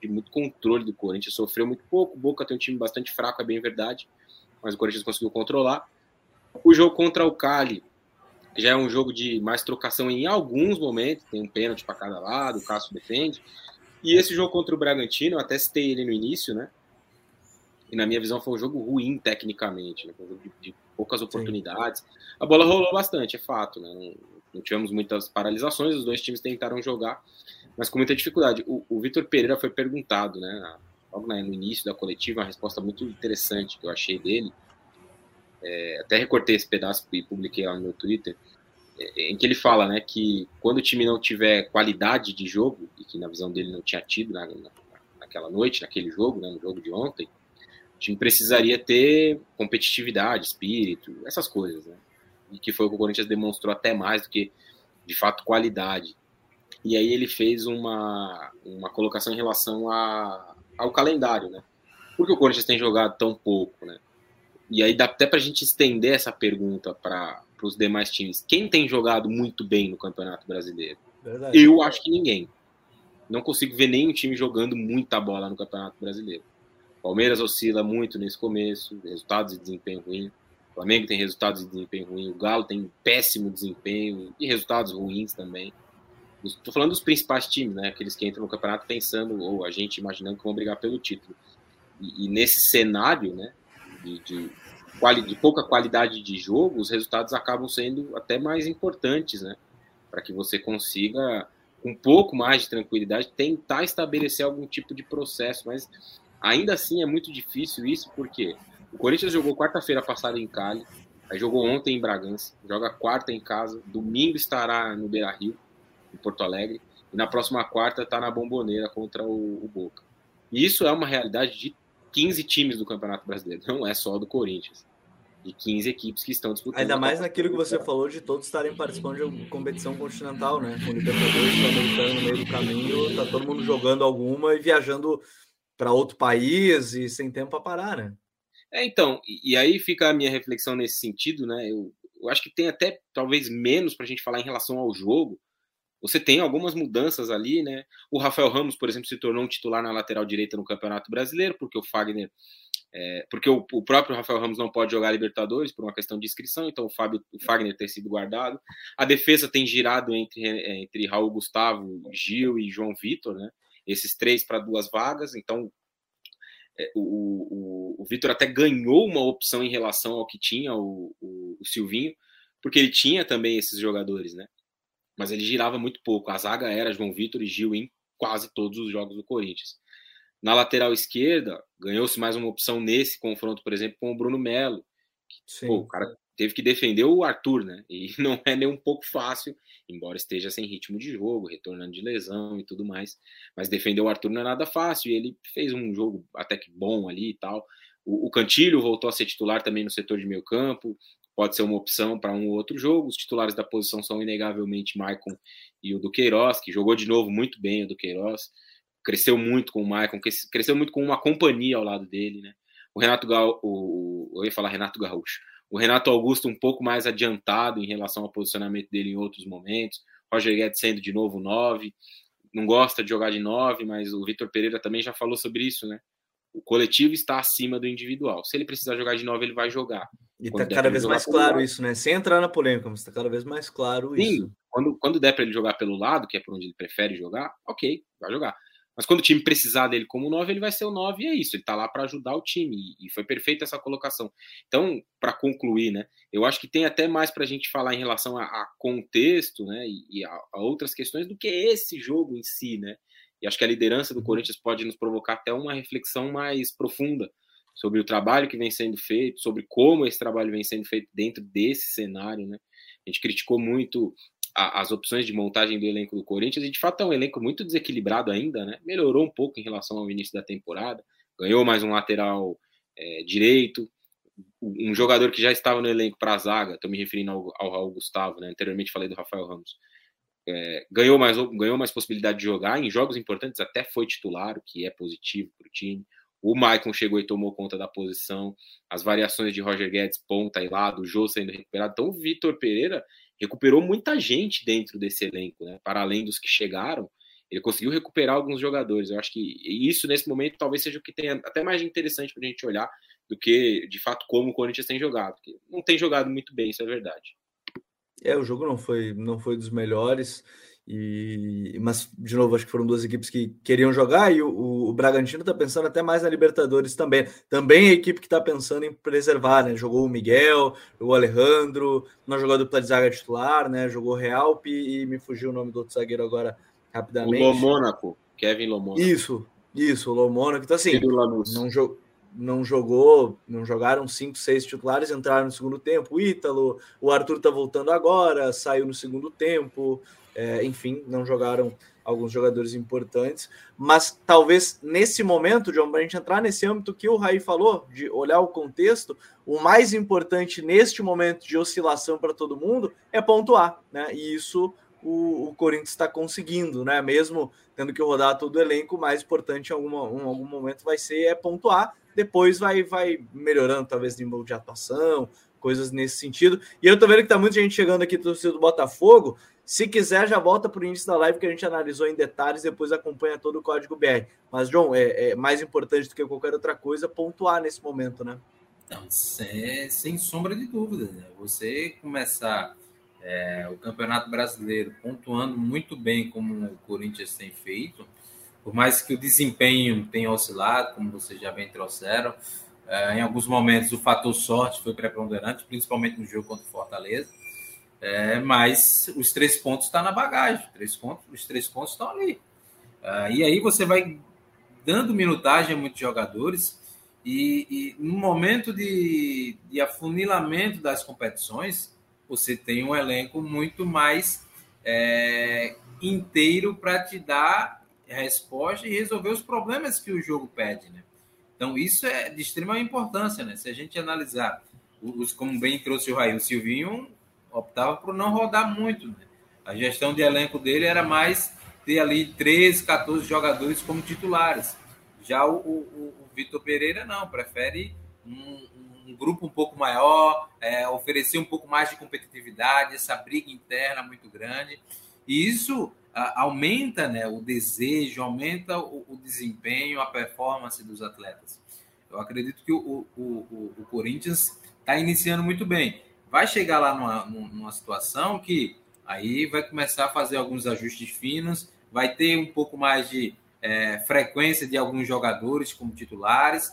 Teve muito controle do Corinthians, sofreu muito pouco. O Boca tem um time bastante fraco, é bem verdade, mas o Corinthians conseguiu controlar. O jogo contra o Cali já é um jogo de mais trocação em alguns momentos, tem um pênalti para cada lado, o Cássio defende, e esse jogo contra o Bragantino, eu até citei ele no início, né? E na minha visão foi um jogo ruim tecnicamente, né? um jogo de, de poucas oportunidades. Sim. A bola rolou bastante, é fato, né? Não, não, tivemos muitas paralisações, os dois times tentaram jogar, mas com muita dificuldade. O, o Vitor Pereira foi perguntado, né? Logo no início da coletiva, uma resposta muito interessante que eu achei dele. É, até recortei esse pedaço e publiquei lá no meu Twitter em que ele fala né, que quando o time não tiver qualidade de jogo, e que na visão dele não tinha tido na, na, naquela noite, naquele jogo, né, no jogo de ontem, o time precisaria ter competitividade, espírito, essas coisas. Né, e que foi o que o Corinthians demonstrou até mais do que, de fato, qualidade. E aí ele fez uma, uma colocação em relação a, ao calendário, né? Por que o Corinthians tem jogado tão pouco, né? E aí dá até para a gente estender essa pergunta para os demais times. Quem tem jogado muito bem no Campeonato Brasileiro? Verdade. Eu acho que ninguém. Não consigo ver nenhum time jogando muita bola no Campeonato Brasileiro. Palmeiras oscila muito nesse começo, resultados de desempenho ruim. O Flamengo tem resultados de desempenho ruim. O Galo tem péssimo desempenho e resultados ruins também. Estou falando dos principais times, né? Aqueles que entram no campeonato pensando, ou a gente imaginando que vão brigar pelo título. E, e nesse cenário, né? De, de, de pouca qualidade de jogo, os resultados acabam sendo até mais importantes, né? Para que você consiga, com um pouco mais de tranquilidade, tentar estabelecer algum tipo de processo. Mas ainda assim é muito difícil isso, porque o Corinthians jogou quarta-feira passada em Cali, aí jogou ontem em Bragança, joga quarta em casa, domingo estará no Beira Rio, em Porto Alegre, e na próxima quarta está na Bomboneira contra o, o Boca. E isso é uma realidade de 15 times do Campeonato Brasileiro, não é só do Corinthians de 15 equipes que estão disputando. Ainda mais naquilo que você falou de todos estarem participando de uma competição continental, né? Com o Libertadores Sul-Americano no meio do caminho, tá todo mundo jogando alguma e viajando para outro país e sem tempo para parar, né? É, então, e, e, aí fica a minha reflexão nesse sentido, né? Eu, eu acho que tem até talvez menos para a gente falar em relação ao jogo. Você tem algumas mudanças ali, né? O Rafael Ramos, por exemplo, se tornou um titular na lateral direita no Campeonato Brasileiro, porque o Fagner é, porque o, o, próprio Rafael Ramos não pode jogar Libertadores por uma questão de inscrição, então o, Fábio, o Fagner tem sido guardado. A defesa tem girado entre, entre Raul Gustavo, Gil e João Vitor, né? Esses três para duas vagas. Então é, o, o, o Vitor até ganhou uma opção em relação ao que tinha o, o, o Silvinho, porque ele tinha também esses jogadores, né? Mas ele girava muito pouco. A zaga era João Vitor e Gil em quase todos os jogos do Corinthians. Na lateral esquerda, ganhou-se mais uma opção nesse confronto, por exemplo, com o Bruno Melo. Que, pô, o cara teve que defender o Arthur, né? E não é nem um pouco fácil, embora esteja sem ritmo de jogo, retornando de lesão e tudo mais. Mas defender o Arthur não é nada fácil. E ele fez um jogo até que bom ali e tal. O, o Cantilho voltou a ser titular também no setor de meio campo. Pode ser uma opção para um ou outro jogo. Os titulares da posição são inegavelmente Maicon e o Duqueiroz, que jogou de novo muito bem o Duqueiroz cresceu muito com o Maicon, cresceu muito com uma companhia ao lado dele, né? O Renato Gal, o, eu ia falar Renato Gaúcho, o Renato Augusto um pouco mais adiantado em relação ao posicionamento dele em outros momentos, Roger Guedes sendo de novo nove, não gosta de jogar de nove, mas o Vitor Pereira também já falou sobre isso, né? O coletivo está acima do individual. Se ele precisar jogar de nove, ele vai jogar. E está cada vez mais claro lado. isso, né? Sem entrar na polêmica, mas está cada vez mais claro Sim, isso. Quando, quando der para ele jogar pelo lado, que é por onde ele prefere jogar, ok, vai jogar. Mas quando o time precisar dele como 9, ele vai ser o 9 e é isso. Ele está lá para ajudar o time. E foi perfeita essa colocação. Então, para concluir, né? Eu acho que tem até mais para a gente falar em relação a, a contexto, né? E, e a, a, outras questões do que esse jogo em si, né? E acho que a liderança do uhum. Corinthians pode nos provocar até uma reflexão mais profunda sobre o trabalho que vem sendo feito, sobre como esse trabalho vem sendo feito dentro desse cenário, né? A gente criticou muito a, as opções de montagem do elenco do Corinthians, e de fato é um elenco muito desequilibrado ainda, né? Melhorou um pouco em relação ao início da temporada, ganhou mais um lateral é, direito, um jogador que já estava no elenco para a zaga, estou me referindo ao, ao Raul Gustavo, né? Anteriormente falei do Rafael Ramos. É, ganhou, mais, ganhou mais possibilidade de jogar em jogos importantes, até foi titular, o que é positivo para o time. O Maicon chegou e tomou conta da posição, as variações de Roger Guedes, ponta e lado, o Jô sendo recuperado. Então, o Vitor Pereira recuperou muita gente dentro desse elenco, né? Para além dos que chegaram, ele conseguiu recuperar alguns jogadores. Eu acho que isso, nesse momento, talvez seja o que tem até mais interessante para a gente olhar do que, de fato, como o Corinthians tem jogado. Porque não tem jogado muito bem, isso é verdade. É, o jogo não foi, não foi dos melhores. E, mas, de novo, acho que foram duas equipes que queriam jogar e o, o Bragantino está pensando até mais na Libertadores também. Também a equipe que está pensando em preservar, né? Jogou o Miguel, jogou o Alejandro, não jogou a dupla de zaga titular, né? Jogou o Realpe e me fugiu o nome do outro zagueiro agora rapidamente. O Lomônaco, Kevin Lomônaco. Isso, isso, o Lomônaco. Então, assim, não, jo não jogou, não jogaram cinco, seis titulares, entraram no segundo tempo. O Ítalo, o Arthur tá voltando agora, saiu no segundo tempo. É, enfim, não jogaram alguns jogadores importantes, mas talvez nesse momento, John, para a gente entrar nesse âmbito que o Raí falou, de olhar o contexto, o mais importante neste momento de oscilação para todo mundo é pontuar, né? E isso o, o Corinthians está conseguindo, né? Mesmo tendo que rodar todo o elenco, o mais importante em, alguma, em algum momento vai ser é pontuar, depois vai, vai melhorando, talvez, nível de atuação, coisas nesse sentido. E eu tô vendo que tá muita gente chegando aqui do do Botafogo. Se quiser, já volta para o início da live que a gente analisou em detalhes, depois acompanha todo o código BR. Mas, John, é, é mais importante do que qualquer outra coisa pontuar nesse momento, né? Então, sem, sem sombra de dúvida. Né? Você começar é, o Campeonato Brasileiro pontuando muito bem, como o Corinthians tem feito, por mais que o desempenho tenha oscilado, como vocês já bem trouxeram, é, em alguns momentos o fator sorte foi preponderante, principalmente no jogo contra o Fortaleza é, mas os três pontos estão tá na bagagem, três pontos, os três pontos estão ali. Ah, e aí você vai dando minutagem a muitos jogadores, e, e no momento de, de afunilamento das competições, você tem um elenco muito mais é, inteiro para te dar resposta e resolver os problemas que o jogo pede. Né? Então, isso é de extrema importância. Né? Se a gente analisar, os, como bem trouxe o Raio Silvinho, optava por não rodar muito. Né? A gestão de elenco dele era mais ter ali 13, 14 jogadores como titulares. Já o, o, o Vitor Pereira não, prefere um, um, grupo um pouco maior, é, oferecer um pouco mais de competitividade, essa briga interna muito grande. E isso a, aumenta né, o desejo, aumenta o, o, desempenho, a performance dos atletas. Eu acredito que o, o, o Corinthians está iniciando muito bem vai chegar lá numa, numa situação que aí vai começar a fazer alguns ajustes finos, vai ter um pouco mais de é, frequência de alguns jogadores como titulares,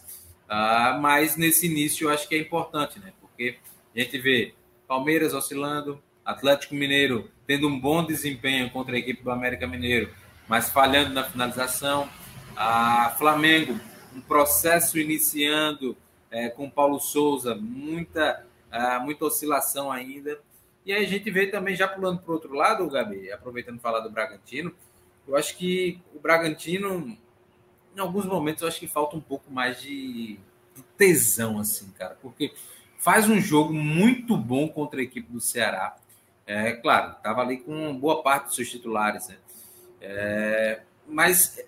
uh, mas nesse início eu acho que é importante, né? Porque a gente vê Palmeiras oscilando, Atlético Mineiro tendo um bom desempenho contra a equipe do América Mineiro, mas falhando na finalização, a Flamengo um processo iniciando é, com Paulo Souza, muita ah, muita oscilação ainda. E aí a gente vê também, já pulando para o outro lado, Gabi, aproveitando falar do Bragantino, eu acho que o Bragantino, em alguns momentos, eu acho que falta um pouco mais de, de tesão, assim, cara, porque faz um jogo muito bom contra a equipe do Ceará. É claro, estava ali com boa parte dos seus titulares, né? É, mas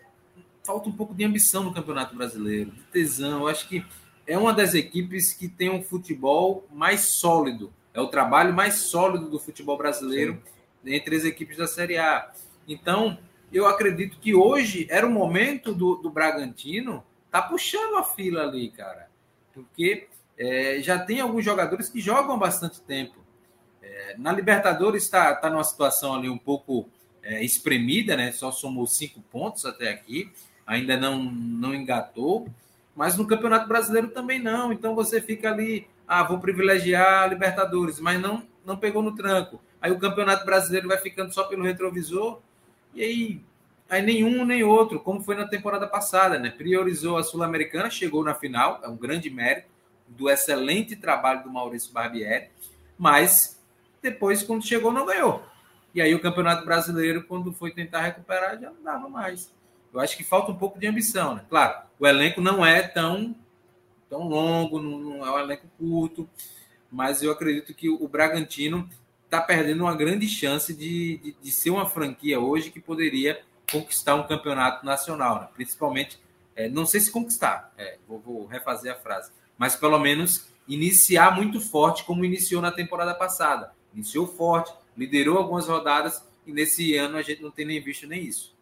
falta um pouco de ambição no Campeonato Brasileiro, de tesão. Eu acho que é uma das equipes que tem um futebol mais sólido. É o trabalho mais sólido do futebol brasileiro Sim. entre as equipes da Série A. Então, eu acredito que hoje era o momento do, do Bragantino tá puxando a fila ali, cara. Porque é, já tem alguns jogadores que jogam bastante tempo. É, na Libertadores está tá numa situação ali um pouco é, espremida, né? Só somou cinco pontos até aqui, ainda não, não engatou. Mas no Campeonato Brasileiro também não. Então você fica ali, ah, vou privilegiar a Libertadores, mas não, não pegou no tranco. Aí o Campeonato Brasileiro vai ficando só pelo retrovisor. E aí, aí nenhum nem outro, como foi na temporada passada, né? Priorizou a Sul-Americana, chegou na final, é um grande mérito do excelente trabalho do Maurício Barbieri, mas depois, quando chegou, não ganhou. E aí o Campeonato Brasileiro, quando foi tentar recuperar, já não dava mais. Eu acho que falta um pouco de ambição, né? Claro, o elenco não é tão, tão longo, não é um elenco curto, mas eu acredito que o Bragantino está perdendo uma grande chance de, de, de, ser uma franquia hoje que poderia conquistar um campeonato nacional, né? principalmente, é, não sei se conquistar, é, vou, vou refazer a frase, mas pelo menos iniciar muito forte como iniciou na temporada passada. Iniciou forte, liderou algumas rodadas e nesse ano a gente não tem nem visto nem isso.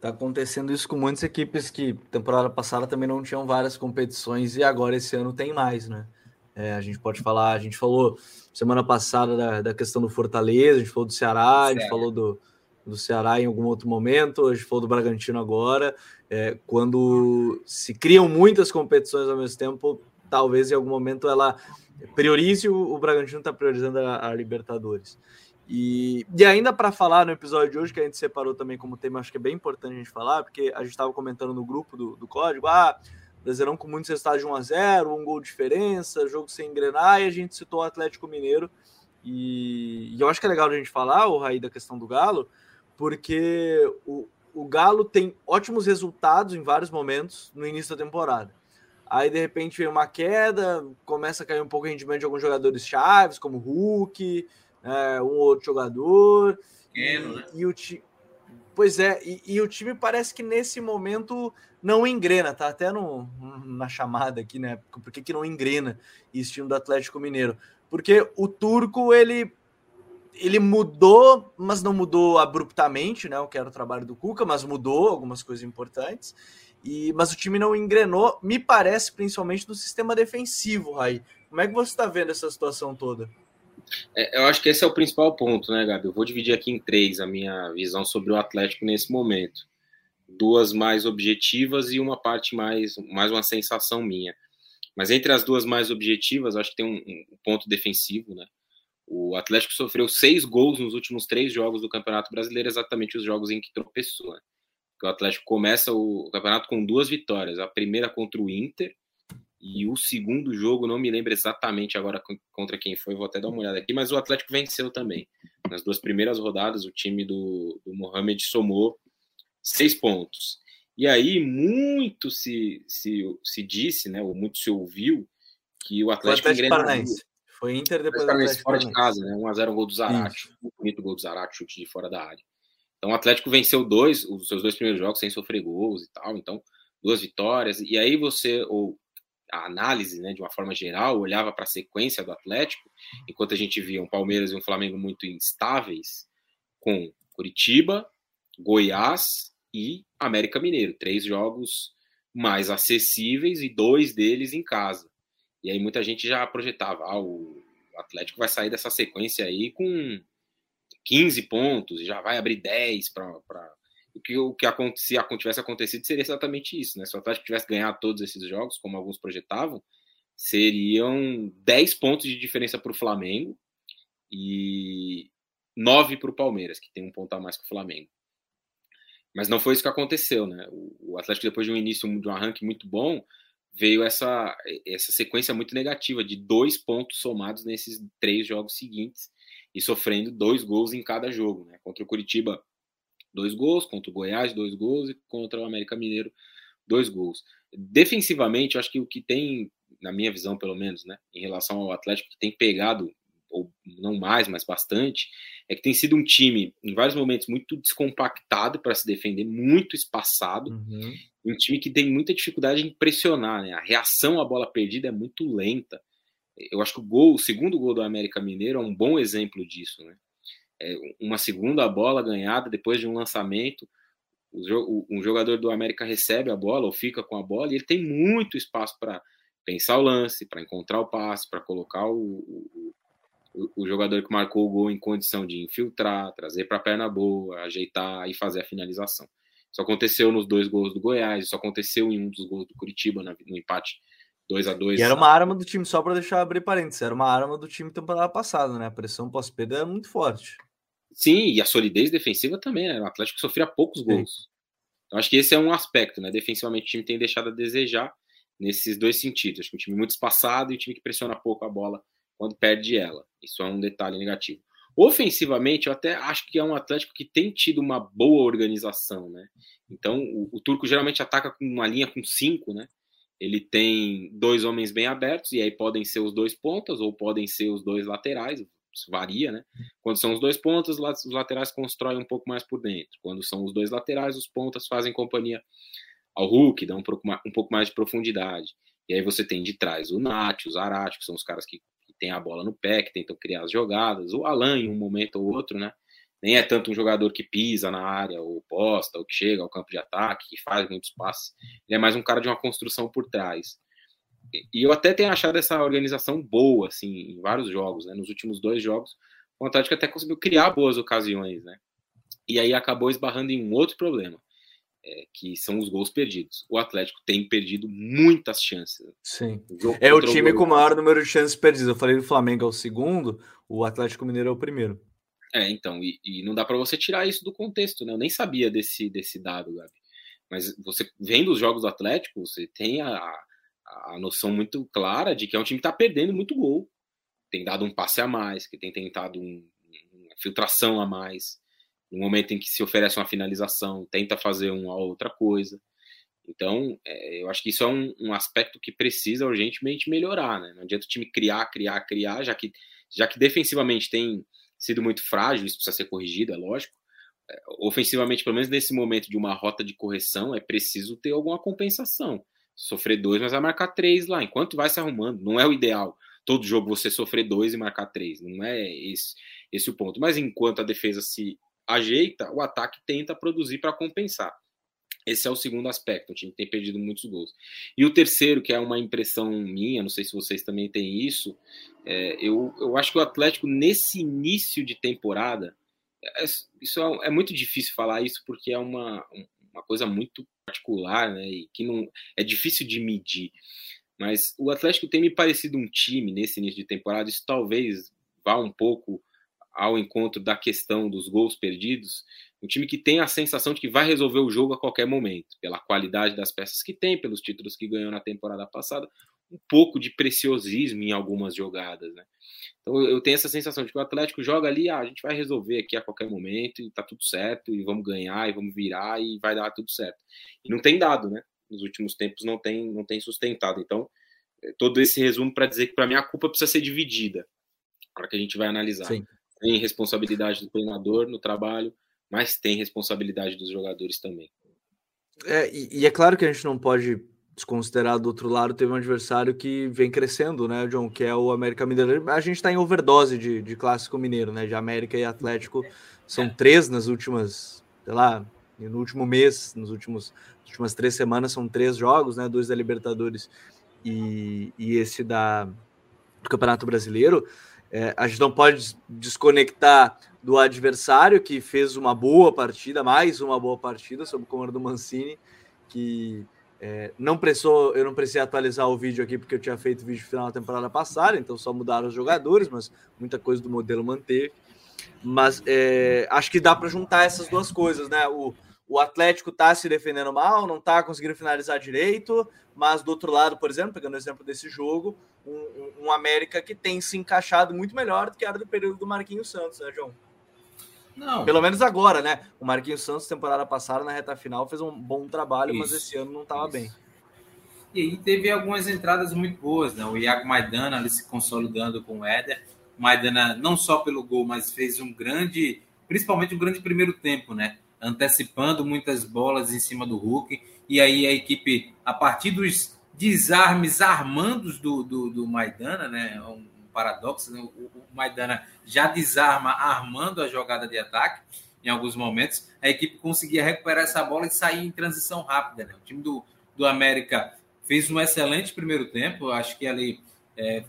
Tá acontecendo isso com muitas equipes que temporada passada também não tinham várias competições e agora esse ano tem mais, né? É, a gente pode falar, a gente falou semana passada da, da questão do Fortaleza, a gente falou do Ceará, a gente falou do, do Ceará em algum outro momento, a gente falou do Bragantino agora. É, quando se criam muitas competições ao mesmo tempo, talvez em algum momento ela priorize o, o Bragantino está priorizando a, a Libertadores. E, e ainda para falar no episódio de hoje, que a gente separou também como tema, acho que é bem importante a gente falar, porque a gente estava comentando no grupo do, do código, ah, Brasileirão com muitos resultados de 1 a 0 um gol de diferença, jogo sem engrenar, e a gente citou o Atlético Mineiro. E, e eu acho que é legal a gente falar, o Raí, da questão do Galo, porque o, o Galo tem ótimos resultados em vários momentos no início da temporada. Aí, de repente, vem uma queda, começa a cair um pouco o rendimento de alguns jogadores chaves, como Hulk, é, um outro jogador. Pequeno, e, né? e o time. Pois é, e, e, o time parece que nesse momento não engrena, tá até no, na chamada aqui, né? Por que, que não engrena esse time do Atlético Mineiro? Porque o turco, ele, ele mudou, mas não mudou abruptamente, né? Eu quero o trabalho do Cuca, mas mudou algumas coisas importantes. E, mas o time não engrenou, me parece, principalmente no sistema defensivo, Raí. Como é que você está vendo essa situação toda? É, eu acho que esse é o principal ponto, né, Gabi? Eu vou dividir aqui em três a minha visão sobre o Atlético nesse momento. Duas mais objetivas e uma parte mais, mais uma sensação minha. Mas entre as duas mais objetivas, acho que tem um, um ponto defensivo, né? O Atlético sofreu seis gols nos últimos três jogos do Campeonato Brasileiro, exatamente os jogos em que tropeçou. Né? O Atlético começa o campeonato com duas vitórias. A primeira contra o Inter, e o segundo jogo, não me lembro exatamente agora contra quem foi, vou até dar uma olhada aqui, mas o Atlético venceu também. Nas duas primeiras rodadas, o time do, do Mohamed somou seis pontos. E aí, muito se, se, se disse, né, ou muito se ouviu, que o Atlético, o Atlético Paranaense. Foi Inter depois do Atlético fora de casa, né? 1x0 um gol do Zarate. Um bonito gol do Zarate, chute de fora da área. Então o Atlético venceu dois, os seus dois primeiros jogos sem sofrer gols e tal. Então, duas vitórias. E aí você, ou a análise, né, de uma forma geral, olhava para a sequência do Atlético, enquanto a gente via um Palmeiras e um Flamengo muito instáveis, com Curitiba, Goiás e América Mineiro, três jogos mais acessíveis e dois deles em casa. E aí muita gente já projetava, ah, o Atlético vai sair dessa sequência aí com 15 pontos, já vai abrir 10 para o que, o que se tivesse acontecido seria exatamente isso, né? Se o Atlético tivesse ganhado todos esses jogos, como alguns projetavam, seriam 10 pontos de diferença para o Flamengo e 9 para o Palmeiras, que tem um ponto a mais que o Flamengo. Mas não foi isso que aconteceu, né? O Atlético, depois de um início de um arranque muito bom, veio essa, essa sequência muito negativa de dois pontos somados nesses três jogos seguintes e sofrendo dois gols em cada jogo, né? Contra o Curitiba, dois gols, contra o Goiás, dois gols, e contra o América Mineiro, dois gols. Defensivamente, eu acho que o que tem, na minha visão pelo menos, né, em relação ao Atlético, que tem pegado ou não mais, mas bastante, é que tem sido um time, em vários momentos, muito descompactado para se defender, muito espaçado, uhum. um time que tem muita dificuldade em pressionar, né? A reação à bola perdida é muito lenta. Eu acho que o gol, o segundo gol do América Mineiro é um bom exemplo disso, né? É uma segunda bola ganhada depois de um lançamento, um jogador do América recebe a bola ou fica com a bola e ele tem muito espaço para pensar o lance, para encontrar o passe, para colocar o, o, o, jogador que marcou o gol em condição de infiltrar, trazer para a perna boa, ajeitar e fazer a finalização. Isso aconteceu nos dois gols do Goiás, isso aconteceu em um dos gols do Curitiba no empate 2 a 2 E era uma arma do time, só para deixar abrir parênteses, era uma arma do time temporada passada, né? A pressão pós-perda era muito forte. Sim, e a solidez defensiva também, né? O Atlético sofria poucos gols. Então, acho que esse é um aspecto, né? Defensivamente, o time tem deixado a desejar nesses dois sentidos. Acho que um time muito espaçado e um time que pressiona pouco a bola quando perde ela. Isso é um detalhe negativo. Ofensivamente, eu até acho que é um Atlético que tem tido uma boa organização, né? Então, o, o Turco geralmente ataca com uma linha com cinco, né? Ele tem dois homens bem abertos, e aí podem ser os dois pontas ou podem ser os dois laterais, isso varia, né? Quando são os dois pontas, os laterais constroem um pouco mais por dentro. Quando são os dois laterais, os pontas fazem companhia ao Hulk, dão um pouco mais, de profundidade. E aí você tem de trás o Nath, o Zarate, que são os caras que, que têm a bola no pé, que tentam criar as jogadas. O Alan, em um momento ou outro, né? Nem é tanto um jogador que pisa na área, ou posta, ou que chega ao campo de ataque, que faz muitos passes. Ele é mais um cara de uma construção por trás. E eu até tenho achado essa organização boa, assim, em vários jogos, né? Nos últimos dois jogos, o Atlético até conseguiu criar boas ocasiões, né? E aí acabou esbarrando em um outro problema, é, que são os gols perdidos. O Atlético tem perdido muitas chances. Sim. O é o time o com o maior número de chances perdidas. Eu falei do Flamengo é o segundo, o Atlético Mineiro é o primeiro. É, então, e, e não dá para você tirar isso do contexto, né? Eu nem sabia desse, desse dado, Gabi. Mas você vendo os jogos do Atlético, você tem a, a noção muito clara de que é um time que está perdendo muito gol. Tem dado um passe a mais, que tem tentado um, uma filtração a mais. No momento em que se oferece uma finalização, tenta fazer uma outra coisa. Então, é, eu acho que isso é um, um, aspecto que precisa urgentemente melhorar. Né? Não adianta o time criar, criar, criar, já que, já que defensivamente tem sido muito frágil, isso precisa ser corrigido, é lógico. É, ofensivamente, pelo menos nesse momento de uma rota de correção, é preciso ter alguma compensação sofrer dois, mas vai marcar três lá, enquanto vai se arrumando. Não é o ideal todo jogo você sofrer dois e marcar três. Não é esse, esse o ponto. Mas enquanto a defesa se ajeita, o ataque tenta produzir para compensar. Esse é o segundo aspecto. O time tem perdido muitos gols. E o terceiro, que é uma impressão minha, não sei se vocês também têm isso, é, eu, eu acho que o Atlético, nesse início de temporada, é, isso é, é, muito difícil falar isso porque é uma, uma coisa muito particular, né? E que não é difícil de medir. Mas o Atlético tem me parecido um time nesse início de temporada, isso talvez vá um pouco ao encontro da questão dos gols perdidos, um time que tem a sensação de que vai resolver o jogo a qualquer momento, pela qualidade das peças que tem, pelos títulos que ganhou na temporada passada, um pouco de preciosismo em algumas jogadas, né? Então eu tenho essa sensação de que o Atlético joga ali, ah, a gente vai resolver aqui a qualquer momento e tá tudo certo, e vamos ganhar, e vamos virar, e vai dar tudo certo. E não tem dado, né? Nos últimos tempos não tem, não tem sustentado. Então, é, todo esse resumo para dizer que para mim a culpa precisa ser dividida, para que a gente vai analisar. Sim. Tem responsabilidade do treinador no trabalho, mas tem responsabilidade dos jogadores também. É, e, e é claro que a gente não pode desconsiderar do outro lado, teve um adversário que vem crescendo, né, John, que é o América Mineiro. A gente está em overdose de, de clássico mineiro, né, de América e Atlético. São três nas últimas, sei lá, no último mês, nos últimos nas últimas três semanas, são três jogos, né, dois da Libertadores e, e esse da, do Campeonato Brasileiro. É, a gente não pode desconectar do adversário que fez uma boa partida, mais uma boa partida, sob o comando do Mancini, que é, não precisou, eu não precisei atualizar o vídeo aqui porque eu tinha feito o vídeo final da temporada passada, então só mudaram os jogadores, mas muita coisa do modelo manteve. Mas é, acho que dá para juntar essas duas coisas, né? O, o Atlético está se defendendo mal, não está conseguindo finalizar direito, mas do outro lado, por exemplo, pegando o exemplo desse jogo, um, um América que tem se encaixado muito melhor do que era do período do Marquinhos Santos, né, João? Não. Pelo menos agora, né? O Marquinhos Santos, temporada passada, na reta final, fez um bom trabalho, isso, mas esse ano não estava bem. E aí teve algumas entradas muito boas, né? O Iago Maidana ali se consolidando com o Éder. Maidana, não só pelo gol, mas fez um grande, principalmente um grande primeiro tempo, né? Antecipando muitas bolas em cima do Hulk. E aí a equipe, a partir dos desarmes armandos do, do, do Maidana, né? Um paradoxo, né? o, o Maidana já desarma armando a jogada de ataque em alguns momentos. A equipe conseguia recuperar essa bola e sair em transição rápida, né? O time do, do América fez um excelente primeiro tempo, acho que ali é,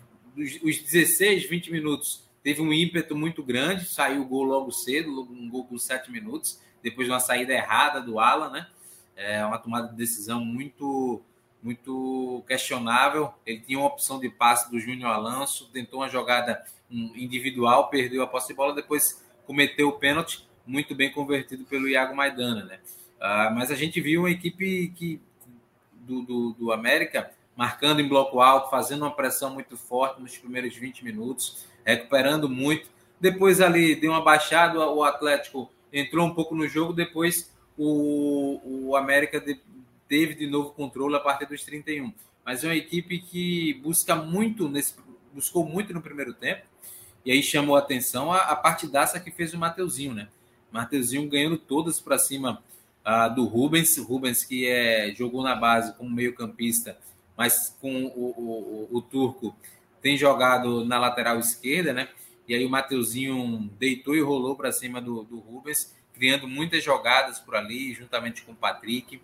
os 16, 20 minutos teve um ímpeto muito grande, saiu o gol logo cedo, um gol com 7 minutos, depois de uma saída errada do Alan, né? É uma tomada de decisão muito muito questionável. Ele tinha uma opção de passe do Júnior Alonso, tentou uma jogada individual, perdeu a posse de bola, depois cometeu o pênalti, muito bem convertido pelo Iago Maidana, né? Ah, mas a gente viu uma equipe que do, do, do América marcando em bloco alto, fazendo uma pressão muito forte nos primeiros 20 minutos, recuperando muito. Depois ali deu uma baixada, o Atlético entrou um pouco no jogo, depois o, o América teve de novo controle a partir dos 31. Mas é uma equipe que busca muito, nesse, buscou muito no primeiro tempo, e aí chamou a atenção a, a partidaça que fez o Mateuzinho, né? Mateuzinho ganhando todas para cima uh, do Rubens, Rubens que é, jogou na base como meio-campista mas com o, o, o, o Turco tem jogado na lateral esquerda, né? E aí o Mateuzinho deitou e rolou para cima do, do Rubens, criando muitas jogadas por ali, juntamente com o Patrick.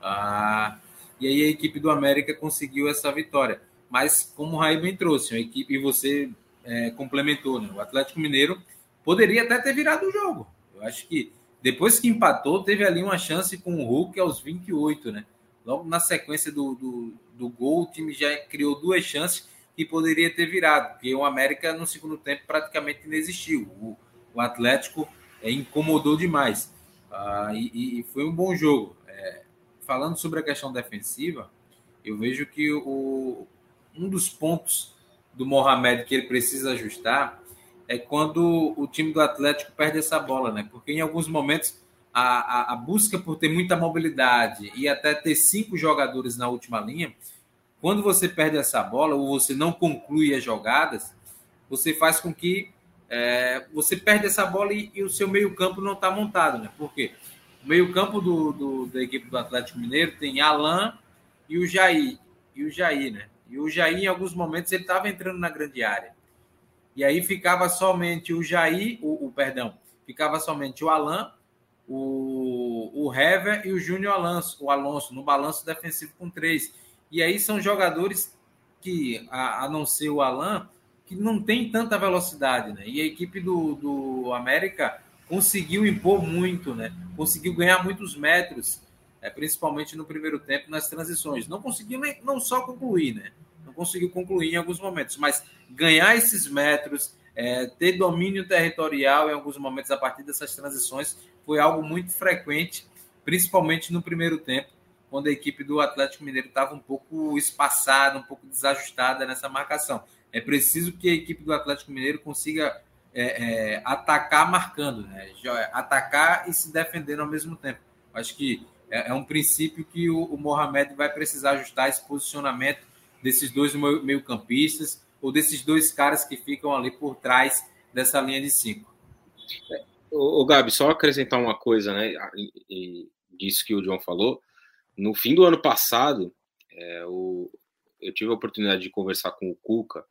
Ah, e aí a equipe do América conseguiu essa vitória. Mas como o Raí trouxe, a equipe, e você é, complementou, né? O Atlético Mineiro poderia até ter virado o jogo. Eu acho que depois que empatou, teve ali uma chance com o Hulk aos 28, né? Logo na sequência do, do, do gol, o time já criou duas chances que poderia ter virado, porque o América no segundo tempo praticamente não existiu. O, o Atlético é, incomodou demais. Ah, e, e, foi um bom jogo. Falando sobre a questão defensiva, eu vejo que o, um dos pontos do Mohamed que ele precisa ajustar é quando o time do Atlético perde essa bola, né? Porque em alguns momentos a, a, a, busca por ter muita mobilidade e até ter cinco jogadores na última linha, quando você perde essa bola ou você não conclui as jogadas, você faz com que é, você perde essa bola e, e o seu meio-campo não está montado, né? Por quê? O meio-campo do, do, da equipe do Atlético Mineiro tem Alain e o Jair. E o Jair, né? E o Jair, em alguns momentos, ele estava entrando na grande área. E aí ficava somente o Jair, o, o perdão, ficava somente o Alain o, o Hever e o Júnior Alonso, o Alonso no balanço defensivo com três. E aí são jogadores que, a, a não ser o Alan, que não tem tanta velocidade, né? E a equipe do, do América conseguiu impor muito, né? Conseguiu ganhar muitos metros, é, principalmente no primeiro tempo nas transições. Não conseguiu nem, não só concluir, né? Não conseguiu concluir em alguns momentos, mas ganhar esses metros, é, ter domínio territorial em alguns momentos a partir dessas transições foi algo muito frequente, principalmente no primeiro tempo, quando a equipe do Atlético Mineiro estava um pouco espaçada, um pouco desajustada nessa marcação. É preciso que a equipe do Atlético Mineiro consiga é, é, atacar marcando, né? atacar e se defendendo ao mesmo tempo. Acho que é, é um princípio que o, o Mohamed vai precisar ajustar esse posicionamento desses dois meio-campistas ou desses dois caras que ficam ali por trás dessa linha de cinco. O, Gabi, só acrescentar uma coisa, né? Disso que o John falou. No fim do ano passado, é, o, eu tive a oportunidade de conversar com o Cuca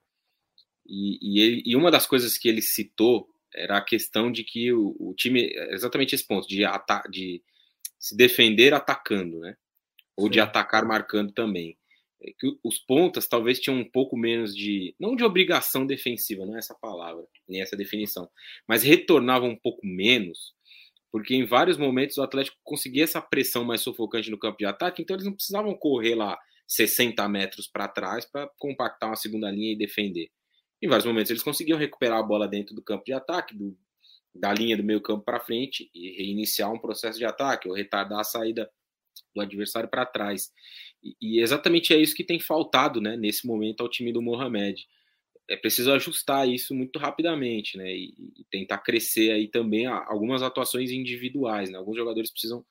e, e, ele, e, uma das coisas que ele citou era a questão de que o, o time, exatamente esse ponto, de, de se defender atacando, né? Ou Sim. de atacar marcando também. É que os pontas talvez tinham um pouco menos de, não de obrigação defensiva, não é essa palavra, nem essa definição, mas retornavam um pouco menos, porque em vários momentos o Atlético conseguia essa pressão mais sufocante no campo de ataque, então eles não precisavam correr lá 60 metros para trás para compactar uma segunda linha e defender. Em vários momentos eles conseguiam recuperar a bola dentro do campo de ataque, do, da linha do meio campo para frente e reiniciar um processo de ataque ou retardar a saída do adversário para trás. E, e, exatamente é isso que tem faltado né, nesse momento ao time do Mohamed. É preciso ajustar isso muito rapidamente né, e, e tentar crescer aí também algumas atuações individuais. Né? Alguns jogadores precisam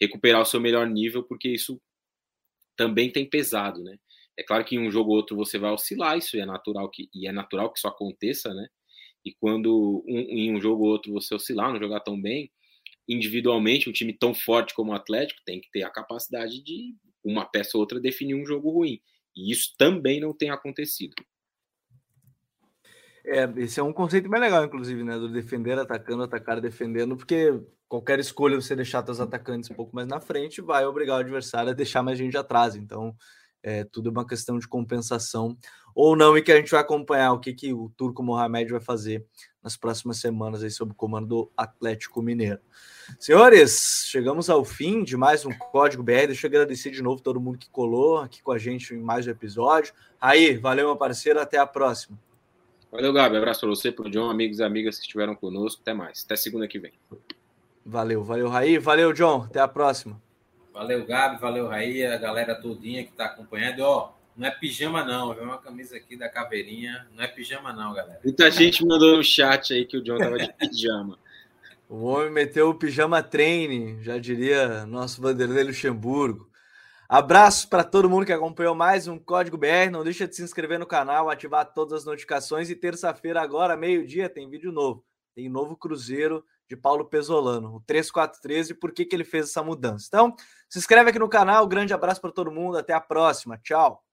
recuperar o seu melhor nível, porque isso também tem pesado. Né? É claro que em um jogo ou outro você vai oscilar, isso é natural que, e é natural que isso aconteça, né? E quando um, em um jogo ou outro você oscilar, não jogar tão bem, individualmente, um time tão forte como o Atlético tem que ter a capacidade de uma peça ou outra definir um jogo ruim. E isso também não tem acontecido. É, esse é um conceito bem legal, inclusive, né? Do defender, atacando, atacar, defendendo, porque qualquer escolha você deixar seus atacantes um pouco mais na frente vai obrigar o adversário a deixar mais gente atrás. Então, é, tudo é uma questão de compensação ou não, e que a gente vai acompanhar o que, que o Turco Mohamed vai fazer nas próximas semanas aí sob o comando do Atlético Mineiro. Senhores, chegamos ao fim de mais um Código BR. Deixa eu agradecer de novo todo mundo que colou aqui com a gente em mais um episódio. Aí, valeu, meu parceiro, até a próxima. Valeu, Gabi. Abraço para você, para o John, amigos e amigas que estiveram conosco. Até mais. Até segunda que vem. Valeu, valeu, Raí. Valeu, John. Até a próxima. Valeu, Gabi. Valeu, Raí. A galera todinha que está acompanhando. ó, não é pijama, não. Eu vi uma camisa aqui da caveirinha. Não é pijama, não, galera. Muita gente mandou no chat aí que o John tava de pijama. o homem meteu o pijama treine, já diria nosso Vanderlei Luxemburgo. Abraços para todo mundo que acompanhou mais um Código BR. Não deixa de se inscrever no canal, ativar todas as notificações. E terça-feira, agora, meio-dia, tem vídeo novo. Tem novo Cruzeiro de Paulo Pesolano, o 3413, e por que, que ele fez essa mudança. Então, se inscreve aqui no canal. Grande abraço para todo mundo. Até a próxima. Tchau.